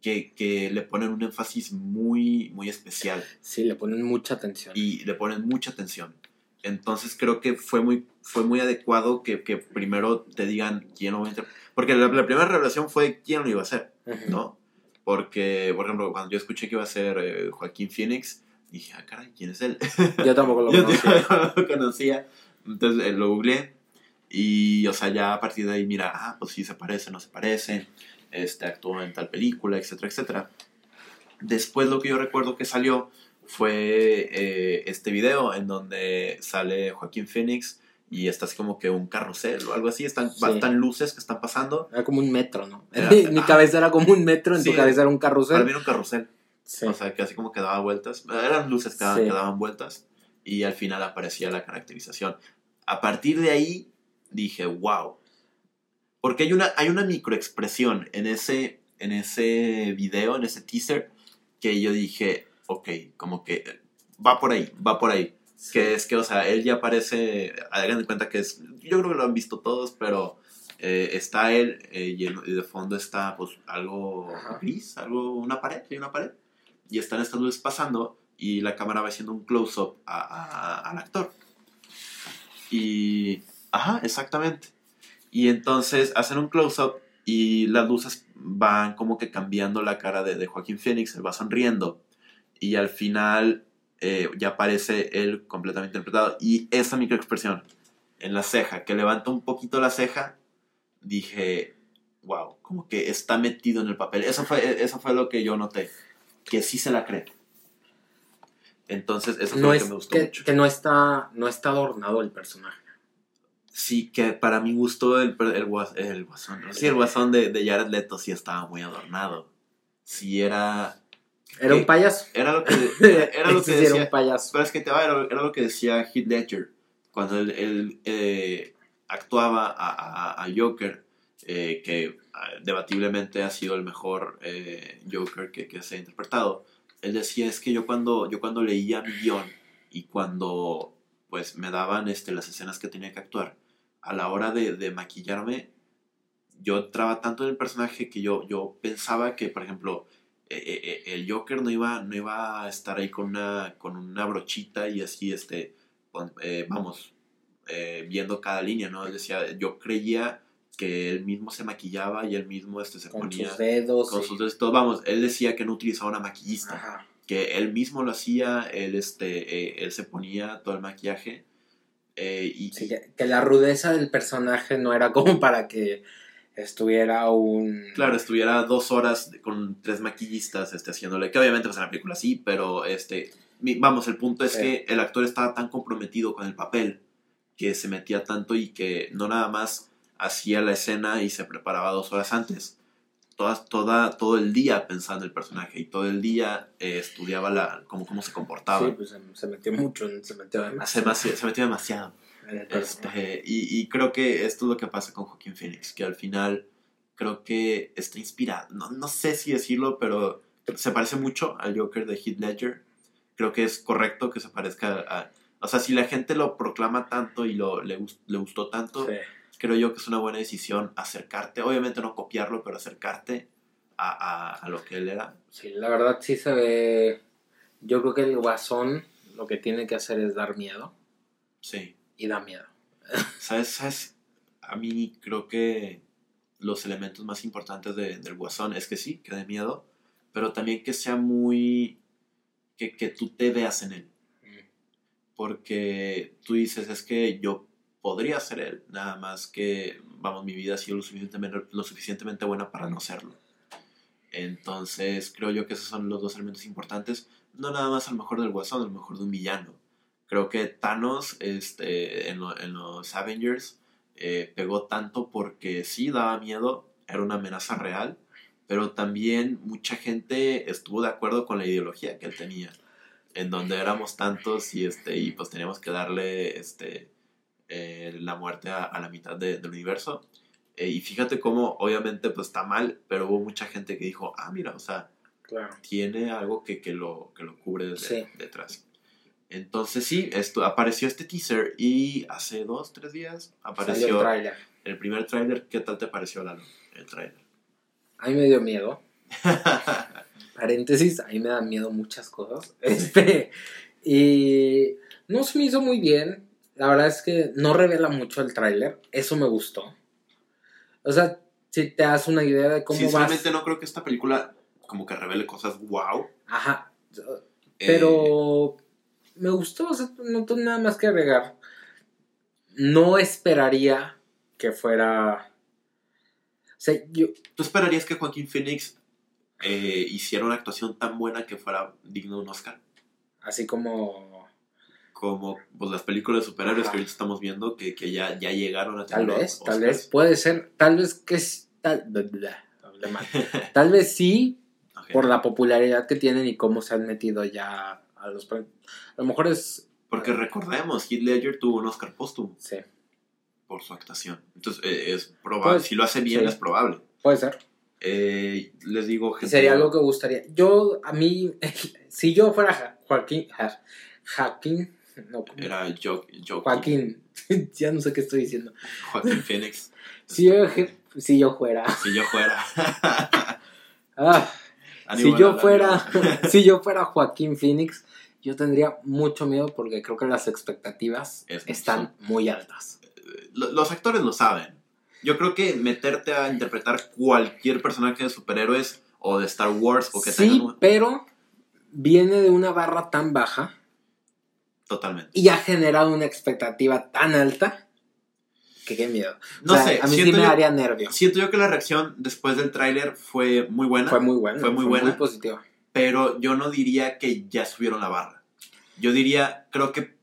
que, que le ponen un énfasis muy, muy especial Sí, le ponen mucha atención. y le ponen mucha atención. Entonces creo que fue muy, fue muy adecuado que, que primero te digan quién lo va a interpretar. Porque la, la primera revelación fue quién lo iba a hacer. ¿no? Porque, por ejemplo, cuando yo escuché que iba a ser eh, Joaquín Phoenix, dije, ah, caray, ¿quién es él? Yo tampoco lo Yo conocía. no lo conocía. Entonces eh, lo googleé. Y, o sea, ya a partir de ahí, mira, ah, pues sí se parece, no se parece. Este actuó en tal película, etcétera, etcétera. Después lo que yo recuerdo que salió fue eh, este video en donde sale Joaquín Phoenix y está así como que un carrusel o algo así. Están, Sí. están luces que están pasando. Era como un metro, ¿no? Era- Mi cabeza era como un metro, en Sí. tu cabeza era un Para carrusel. mí era un carrusel. Sí. O sea, que así como que daba vueltas. Eran luces que, daban- Sí. que daban vueltas. Y al final aparecía la caracterización. A partir de ahí dije, wow. Porque hay una, hay una microexpresión en ese, en ese video, en ese teaser, que yo dije, ok, como que va por ahí, va por ahí. Que es que, o sea, él ya aparece, hagan de cuenta que es, yo creo que lo han visto todos, pero eh, está él eh, y, el- y de fondo está pues algo Ajá. gris, algo, una pared, hay una pared. Y están estas luces pasando y la cámara va haciendo un close-up al actor. Y, ajá, exactamente. Y entonces hacen un close-up y las luces van como que cambiando la cara de, de Joaquín Phoenix, él va sonriendo. Y al final eh, ya aparece él completamente interpretado. Y esa microexpresión en la ceja, que levanta un poquito la ceja, dije, wow, como que está metido en el papel. Eso fue, eso fue lo que yo noté, que sí se la cree. Entonces, eso fue No lo es que me gustó que, mucho. que no está no está adornado el personaje. Sí, que para mi gusto el, el, el guasón, sí, el guasón de, de Jared Leto sí estaba muy adornado. Sí, era... Era un payaso. Era lo que, era lo que Sí, sí, era decía, un payaso. Pero es que te va, era, era lo que decía Heath Ledger cuando él, él, eh, actuaba a, a- a Joker, eh, que ah, debatiblemente ha sido el mejor eh, Joker que, que se ha interpretado. Él decía, es que yo cuando, yo cuando leía mi guion y cuando pues me daban este, las escenas que tenía que actuar, a la hora de, de maquillarme, yo entraba tanto en el personaje que yo, yo pensaba que, por ejemplo, eh, eh, eh, el Joker no iba, no iba a estar ahí con una, con una brochita y así, este, eh, vamos, eh, viendo cada línea, ¿no? Él decía, yo creía que él mismo se maquillaba y él mismo este, se Con ponía sus dedos. con sus dedos todo. Vamos, él decía que no utilizaba una maquillista, Ajá. que él mismo lo hacía, él, este, eh, él se ponía todo el maquillaje. eh, y, Sí, que, que la rudeza del personaje no era como para que estuviera un... Claro, estuviera dos horas con tres maquillistas este, haciéndole, que obviamente pues en la película sí, pero este, vamos, el punto es Sí. que el actor estaba tan comprometido con el papel que se metía tanto y que no nada más hacía la escena y se preparaba dos horas antes. Toda, toda, todo el día pensando en el personaje y todo el día eh, estudiaba la, cómo, cómo se comportaba. Sí, pues se, se metió mucho, se metió demasiado demasi- se metió demasiado. Este, y, y creo que esto es lo que pasa con Joaquín Phoenix, que al final creo que está inspirado. No, no sé si decirlo, pero se parece mucho al Joker de Heath Ledger. Creo que es correcto que se parezca a... O sea, si la gente lo proclama tanto y lo, le, le gustó tanto, Sí. Creo yo que es una buena decisión acercarte. Obviamente no copiarlo, pero acercarte a, a- a lo que él era. Sí, la verdad sí se ve. Yo creo que el guasón lo que tiene que hacer es dar miedo. Sí. Y da miedo. ¿Sabes? ¿Sabes? A mí creo que los elementos más importantes de- del guasón es que sí, que dé miedo, pero también que sea muy... que, que tú te veas en él. Porque tú dices, es que yo podría ser él, nada más que, vamos, mi vida ha sido lo suficientemente, lo suficientemente buena para no serlo. Entonces, creo yo que esos son los dos elementos importantes, no nada más a lo mejor del guasón, a lo mejor de un villano. Creo que Thanos este, en, lo- en los Avengers eh, pegó tanto porque sí daba miedo, era una amenaza real, pero también mucha gente estuvo de acuerdo con la ideología que él tenía, en donde éramos tantos y, este, y pues teníamos que darle este, eh, la muerte a, a la mitad de- del universo. Eh, y fíjate cómo, obviamente, pues está mal, pero hubo mucha gente que dijo, ah, mira, o sea, Claro. tiene algo que, que, lo, que lo cubre Sí. detrás. Entonces sí, esto, apareció este teaser y hace dos, tres días apareció el primer tráiler. ¿Qué tal te pareció, Lalo? El tráiler. A mí me dio miedo. Paréntesis, a mí me dan miedo muchas cosas. Este. Y. No se me hizo muy bien. La verdad es que no revela mucho el tráiler. Eso me gustó. O sea, si te das una idea de cómo Sinceramente vas. no creo que esta película como que revele cosas wow. Ajá. Eh, Pero me gustó, o sea, no tengo nada más que agregar. No esperaría que fuera. O sea, yo. ¿Tú esperarías que Joaquín Phoenix eh, hiciera una actuación tan buena que fuera digno de un Oscar? Así como. Como pues, las películas de superhéroes Ajá. que ahorita estamos viendo que, que ya, ya llegaron a Tal tener vez, tal Oscars. vez. Puede ser. Tal vez que es. Tal, bla, bla. Tal vez sí, por la popularidad que tienen y cómo se han metido ya a los. A lo mejor es. Porque recordemos, Heath Ledger tuvo un Oscar póstumo. Sí, por su actuación. Entonces, eh, es probable. Pues, si lo hace bien, sí. es probable. puede ser. Eh, les digo, gente. Sería algo que gustaría. Yo, a mí, si yo fuera Ja- Joaquín. Ja- Joaquín. No, ¿cómo? Era Jo- Jo- Joaquín. ya no sé qué estoy diciendo. Joaquín Phoenix. Si yo, si yo fuera. Si yo fuera. Ah, si Aníbal, yo fuera. si yo fuera Joaquín Phoenix, yo tendría mucho miedo porque creo que las expectativas Es- están muy altas. Lo- Los actores lo saben. Yo creo que meterte a interpretar cualquier personaje de superhéroes o de Star Wars o que Sí, tengan pero viene de una barra tan baja Totalmente. y ha generado una expectativa tan alta que qué miedo. No O sea, sé, A mí sí me yo- daría nervio. Siento yo que la reacción después del tráiler fue muy buena. Fue muy buena. Fue muy buena. Muy positiva. pero yo no diría que ya subieron la barra. Yo diría, creo que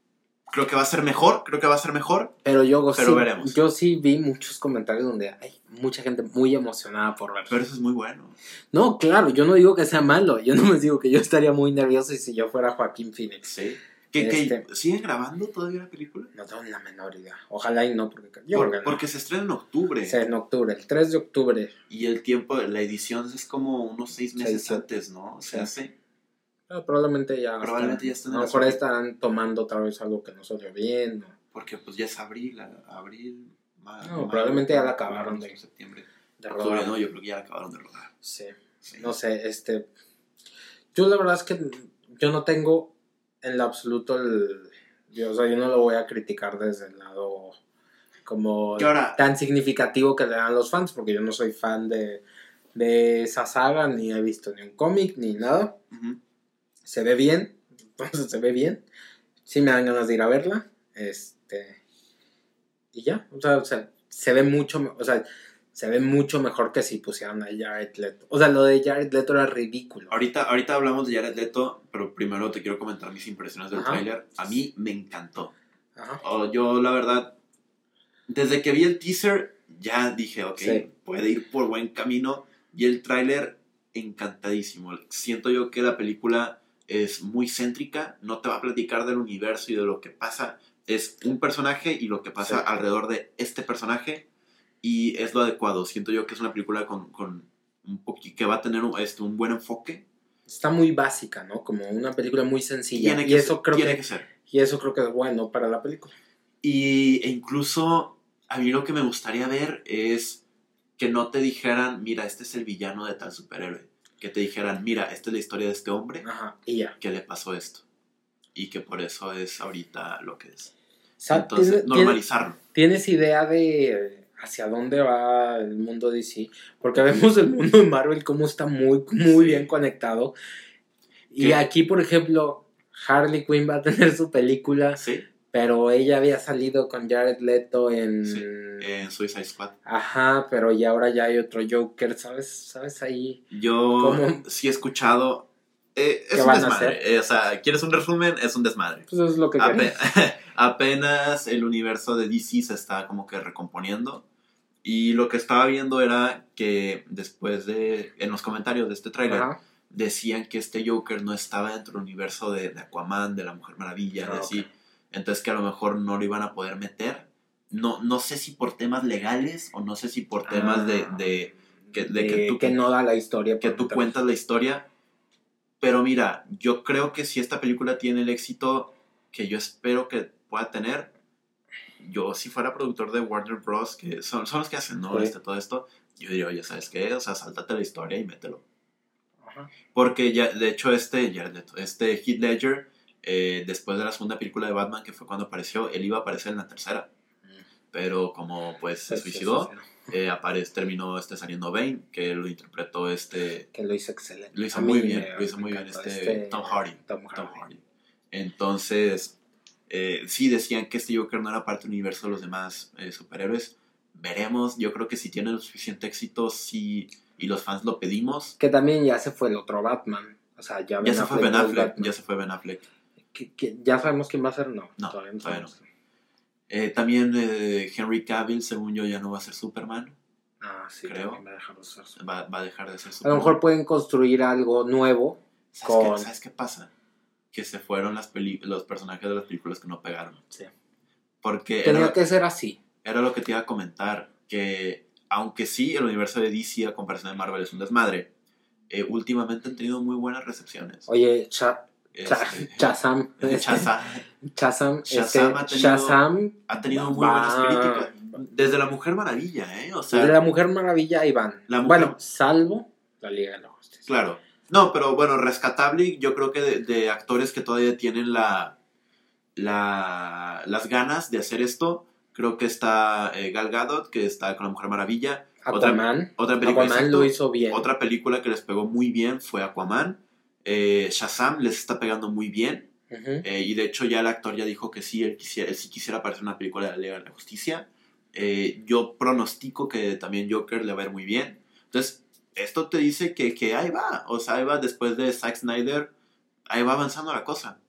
creo que va a ser mejor, creo que va a ser mejor. Pero yo Pero sí, veremos. yo sí vi muchos comentarios donde hay mucha gente muy emocionada por verlo. Pero eso es muy bueno. No, claro, yo no digo que sea malo. Yo no me digo que yo estaría muy nervioso si yo fuera Joaquín Phoenix. Sí. ¿Que, que Este- siguen grabando todavía la película? No tengo la menor idea. Ojalá y no, porque yo Por- no. porque se estrena en octubre. Sea, en octubre, el 3 de octubre. Y el tiempo de la edición es como unos seis meses Seis, sí. antes, ¿no? O sea, sí. Ah, probablemente ya. Probablemente están- ya están en A lo mejor estarán tomando otra vez algo que no salió bien. o Porque pues ya es abril, abril, ma- No, probablemente ya la acabaron de- septiembre. de Octubre, rodar. no, yo creo que ya la acabaron de rodar. Sí. Sí. No sé, este. Yo la verdad es que yo no tengo en lo absoluto el. Yo, o sea, yo no lo voy a criticar desde el lado como ahora- tan significativo que le dan los fans, porque yo no soy fan de, de esa saga, ni he visto ni un cómic, ni nada. Se ve bien, entonces se ve bien. Sí me dan ganas de ir a verla. Este. Y ya, o sea, o sea, se ve mucho, o sea, se ve mucho mejor que si pusieran a Jared Leto. O sea, lo de Jared Leto era ridículo. Ahorita, ahorita hablamos de Jared Leto, pero primero te quiero comentar mis impresiones del tráiler. A mí me encantó. Ajá. Oh, yo, la verdad, desde que vi el teaser, ya dije, ok, Sí. puede ir por buen camino. Y el tráiler, encantadísimo. Siento yo que la película es muy céntrica, no te va a platicar del universo y de lo que pasa. Es un personaje y lo que pasa Sí. alrededor de este personaje. Y es lo adecuado. Siento yo que es una película con, con un que va a tener un, este, un buen enfoque. Está muy básica, ¿no? Como una película muy sencilla. Tiene y que, eso ser, creo tiene que, que ser. y eso creo que es bueno para la película. Y, e incluso a mí lo que me gustaría ver es que no te dijeran, mira, este es el villano de tal superhéroe. Que te dijeran, mira, esta es la historia de este hombre Ajá, y ya. que le pasó esto. Y que por eso es ahorita lo que es. O sea, Entonces, ¿tienes- normalizarlo. ¿Tienes idea de hacia dónde va el mundo DC? Porque vemos el mundo de Marvel cómo está muy, muy Sí. bien conectado. Y ¿Qué? aquí, por ejemplo, Harley Quinn va a tener su película, Sí, pero ella había salido con Jared Leto en... Sí. en Suicide Squad. Ajá, pero ya ahora ya hay otro Joker, ¿sabes? ¿Sabes ahí? Yo ¿Cómo? sí he escuchado. eh, es ¿Qué un van a desmadre. hacer? Eh, o sea, ¿quieres un resumen? Es un desmadre. Pues eso es lo que Ape- apenas el universo de DC se está como que recomponiendo. Y lo que estaba viendo era que después de, en los comentarios de este tráiler, decían que este Joker no estaba dentro del universo de, de Aquaman, de la Mujer Maravilla, Ah, de así. Entonces que a lo mejor no lo iban a poder meter. No, no sé si por temas legales o no sé si por temas de, Ah. de, que, de De que tú, no da la historia. que tú cuentas la historia. Pero mira, yo creo que si esta película tiene el éxito que yo espero que pueda tener, yo si fuera productor de Warner Bros., que son, son los que hacen, ¿no? Sí. Este, todo esto, yo diría, oye, ¿sabes qué? O sea, sáltate la historia y mételo. Ajá. Porque ya, de hecho, este, este Heath Ledger, eh, después de la segunda película de Batman, que fue cuando apareció, él iba a aparecer en la tercera. Pero como pues se Mm. Suicidó, eh, aparece, terminó este saliendo Bane, que lo interpretó este Que lo hizo excelente. lo hizo A muy bien, me- lo hizo muy bien encantó este, Tom Hardy. Tom Tom Hardy. Hardy. Entonces, eh, sí decían que este Joker no era parte del universo de los demás eh, superhéroes. Veremos, yo creo que si tiene lo suficiente éxito, sí, y los fans lo pedimos. Que también ya se fue el otro Batman. O sea, ya, Ya se fue Ben Affleck, ya se fue Ben Affleck. ¿Que- que ¿Ya sabemos quién va a ser? No, No, todavía no todavía sabemos. Eh, también eh, Henry Cavill, según yo, ya no va a ser Superman. Ah, sí, Creo. va a dejar de ser su- Va, va a dejar de ser A lo Superman. mejor pueden construir algo nuevo. ¿Sabes, qué, con- ¿Sabes qué pasa? Que se fueron las peli- los personajes de las películas que no pegaron. Sí. Porque Tenía era- que ser así. era lo que te iba a comentar, que aunque sí el universo de DC a comparación de Marvel es un desmadre, eh, últimamente han tenido muy buenas recepciones. Oye, Cha- Cha- Este, Shazam. este, Shazam. Shazam este, ha tenido- Shazam ha tenido muy va- buenas críticas. Desde la Mujer Maravilla, ¿eh? O sea, de la Mujer Maravilla van. La Mujer- Bueno, salvo la Liga de la Justicia. claro. No, pero bueno, rescatable, yo creo que de, de actores que todavía tienen la, la, las ganas de hacer esto, creo que está eh, Gal Gadot, que está con la Mujer Maravilla. Aquaman. Otra película, Aquaman exacto. lo hizo bien. Otra película que les pegó muy bien fue Aquaman. Eh, Shazam les está pegando muy bien. Eh, y de hecho ya el actor ya dijo que sí, él, quisiera, él sí quisiera aparecer en una película de la Liga de la Justicia. Yo pronostico que también Joker le va a ir muy bien. Entonces, esto te dice que, que ahí va. O sea, ahí va después de Zack Snyder. Ahí va avanzando la cosa.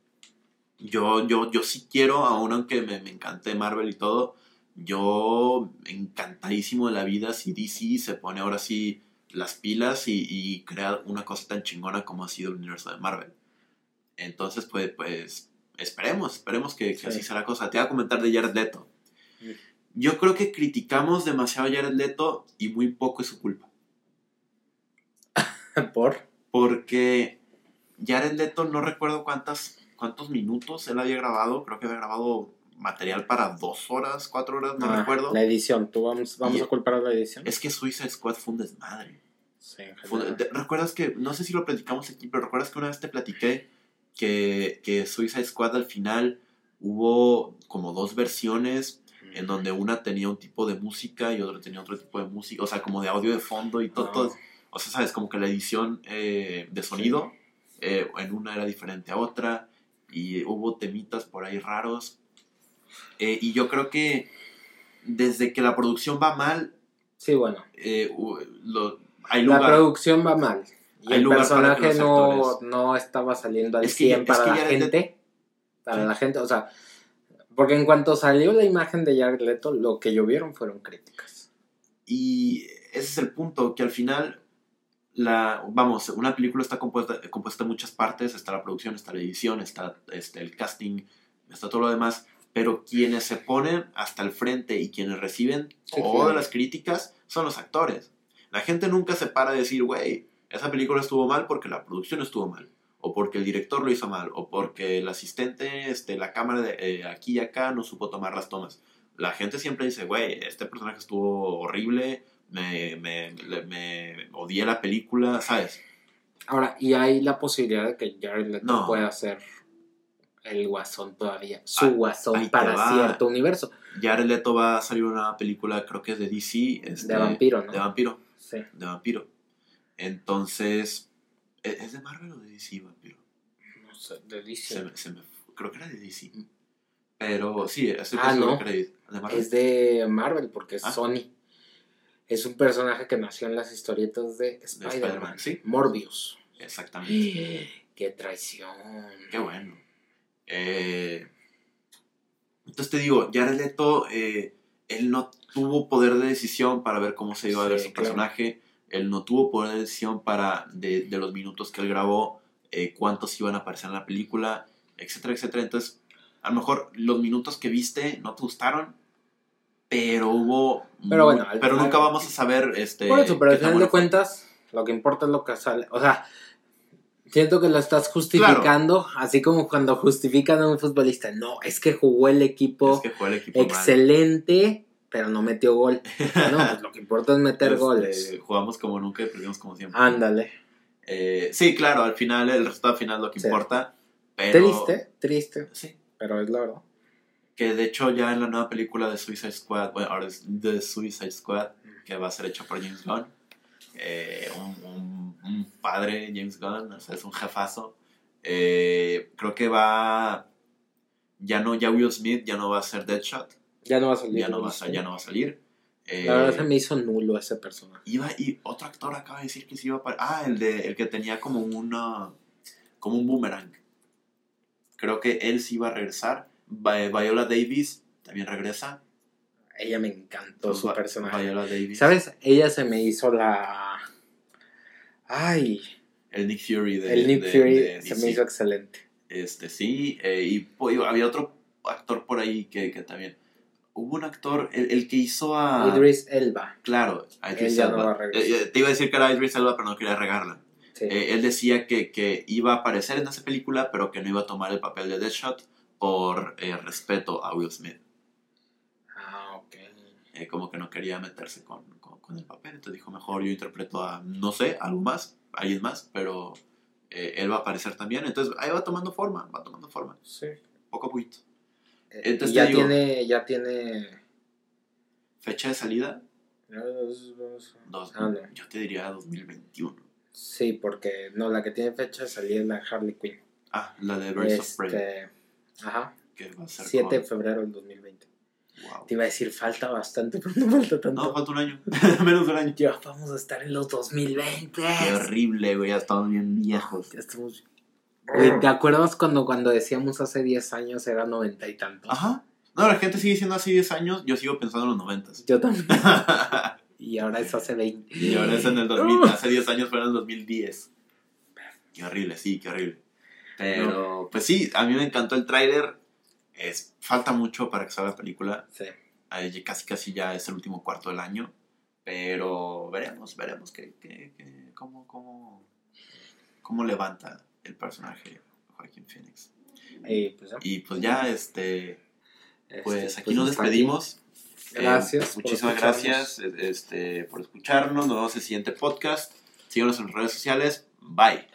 Yo, yo, yo sí quiero, aun aunque me, me encante Marvel y todo, yo encantadísimo de la vida si DC se pone ahora sí las pilas y, y crea una cosa tan chingona como ha sido el universo de Marvel. Entonces, pues, pues esperemos, esperemos que, que Sí. así sea la cosa. Te voy a comentar de Jared Leto. Yo creo que criticamos demasiado a Jared Leto y muy poco es su culpa. Por. Porque Jared Leto no recuerdo cuántas, cuántos minutos él había grabado. Creo que había grabado material para dos horas, cuatro horas, no Ah, recuerdo. La edición. ¿Tú vamos, vamos Y- a culpar a la edición? Es que Suicide Squad fue un desmadre. Sí, Fue- ¿Recuerdas que, no sé si lo platicamos aquí, pero recuerdas que una vez te platiqué que, que Suicide Squad al final hubo como dos versiones en donde una tenía un tipo de música y otra tenía otro tipo de música, o sea, como de audio de fondo y todo. Ah. todo- o sea, sabes, como que la edición eh, de sonido eh, en una era diferente a otra y hubo temitas por ahí raros. Eh, y yo creo que desde que la producción va mal, Sí, bueno. lo- hay La lugar. producción va mal. Y el personaje no, no estaba saliendo al Es que 100 ya- para es que la gente. Para Sí. la gente, o sea, porque en cuanto salió la imagen de Jared Leto, lo que llovieron fueron críticas. Y ese es el punto, que al final, la, vamos, una película está compuesta, compuesta de muchas partes, está la producción, está la edición, está este, el casting, está todo lo demás, pero quienes se ponen hasta el frente y quienes reciben Sí, todas las críticas son los actores. La gente nunca se para a decir, güey, esa película estuvo mal porque la producción estuvo mal, o porque el director lo hizo mal, o porque el asistente, este, la cámara de eh, aquí y acá no supo tomar las tomas. La gente siempre dice, güey, este personaje estuvo horrible, me, me, me odié la película, ¿sabes? Ahora, y hay la posibilidad de que Jared Leto No. pueda ser el guasón todavía, su Ah, guasón ahí para va. cierto universo. Jared Leto va a salir una película, creo que es de DC. este, De vampiro, ¿no? De vampiro, Sí. de vampiro. Entonces, ¿es es de Marvel o de DC vampiro? No sé, de DC. Se me- se me creo que era de DC. Pero sí, estoy Ah, seguro no. que era de, de Marvel. Es de Marvel porque es Ah. Sony. Es un personaje que nació en las historietas de Spider-Man. Spider-Man, sí. Morbius. Exactamente. ¡Qué traición! Qué bueno. Eh, entonces te digo, Jared Leto, eh, él no tuvo poder de decisión para ver cómo se iba a ver Sí, su claro. personaje. Él no tuvo poder de decisión para, de, de los minutos que él grabó, eh, cuántos iban a aparecer en la película, etcétera, etcétera. Entonces, a lo mejor los minutos que viste no te gustaron, pero hubo... Pero bueno, pero nunca vamos a saber... Este, Por eso, pero al final de cuentas, lo que importa es lo que sale. O sea, siento que lo estás justificando, así como cuando justifican a un futbolista. No, es que jugó el equipo Es que fue el equipo mal. excelente, pero no metió gol. No, pues lo que importa es meter Este, goles. Jugamos como nunca y perdimos como siempre. Ándale. Eh, sí, claro, al final, el resultado final es lo que Sí. importa. Pero, Triste, triste, Sí. pero es la verdad. Que de hecho ya en la nueva película de Suicide Squad, bueno, ahora es The Suicide Squad, que va a ser hecha por James Gunn. eh, un, un- un padre James Gunn, o sea, es un jefazo. Eh, creo que va... Ya no, ya Will Smith ya no va a ser Deadshot, Ya no va a salir. ya no va a, ya no va a salir. Eh, La verdad se me hizo nulo ese personaje. Iba, y otro actor acaba de decir que se iba a Ah, el, de, el que tenía como una. como un boomerang. Creo que él sí iba a regresar. Vi- Viola Davis también regresa. Ella me encantó su Va- personaje. Viola Davis. ¿Sabes? Ella se me hizo la. Ay, El Nick Fury de. el Nick de- Fury de se DC. me hizo excelente. Este, sí. eh, y pues, había otro actor por ahí que, que también. Hubo un actor, el, el que hizo a. Idris Elba. Claro, a Idris no Elba. va a. Eh, eh, te iba a decir que era Idris Elba, pero no quería regarla. Sí. Eh, él decía que, que iba a aparecer en esa película, pero que no iba a tomar el papel de Deadshot por eh, respeto a Will Smith. ah, ok. Eh, como que no quería meterse con, con- con el papel. Entonces dijo, mejor yo interpreto a, no sé, algo más, alguien más, pero eh, él va a aparecer también. Entonces ahí va tomando forma, va tomando forma, Sí. poco a poquito. Entonces ya digo- tiene, ya tiene. Fecha de salida, dos, Ah, no. yo te diría 2021. Sí, porque no, la que tiene fecha de salida es la Harley Quinn. Ah, la de Birds of Prey, Este, ajá, que va a ser 7 de con- febrero del 2020. wow. Te iba a decir, falta bastante, pero no falta tanto. No, falta un año, menos de un año. Ya vamos a estar en los 2020. Qué horrible, güey, ya estamos bien viejos. Ya estamos- Güey, ¿te acuerdas cuando, cuando decíamos hace 10 años era 90 y tantos? Ajá. No, la gente sigue diciendo hace 10 años, yo sigo pensando en los 90. Yo también. Y ahora es hace 20. y ahora es en el 2000, hace 10 años fue en el 2010. Qué horrible, sí, qué horrible. Pero, pues sí, a mí me encantó el tráiler. Es, falta mucho para que salga la película. Sí. Ahí casi casi ya es el último cuarto del año. Pero veremos, veremos que, que- que- cómo, cómo, cómo levanta el personaje Joaquín Phoenix. Y pues, ya. Y pues ya, este, pues Este, aquí nos despedimos. Eh, Gracias por muchísimas gracias este, por escucharnos. Nos vemos en el siguiente podcast. Síganos en las redes sociales. Bye.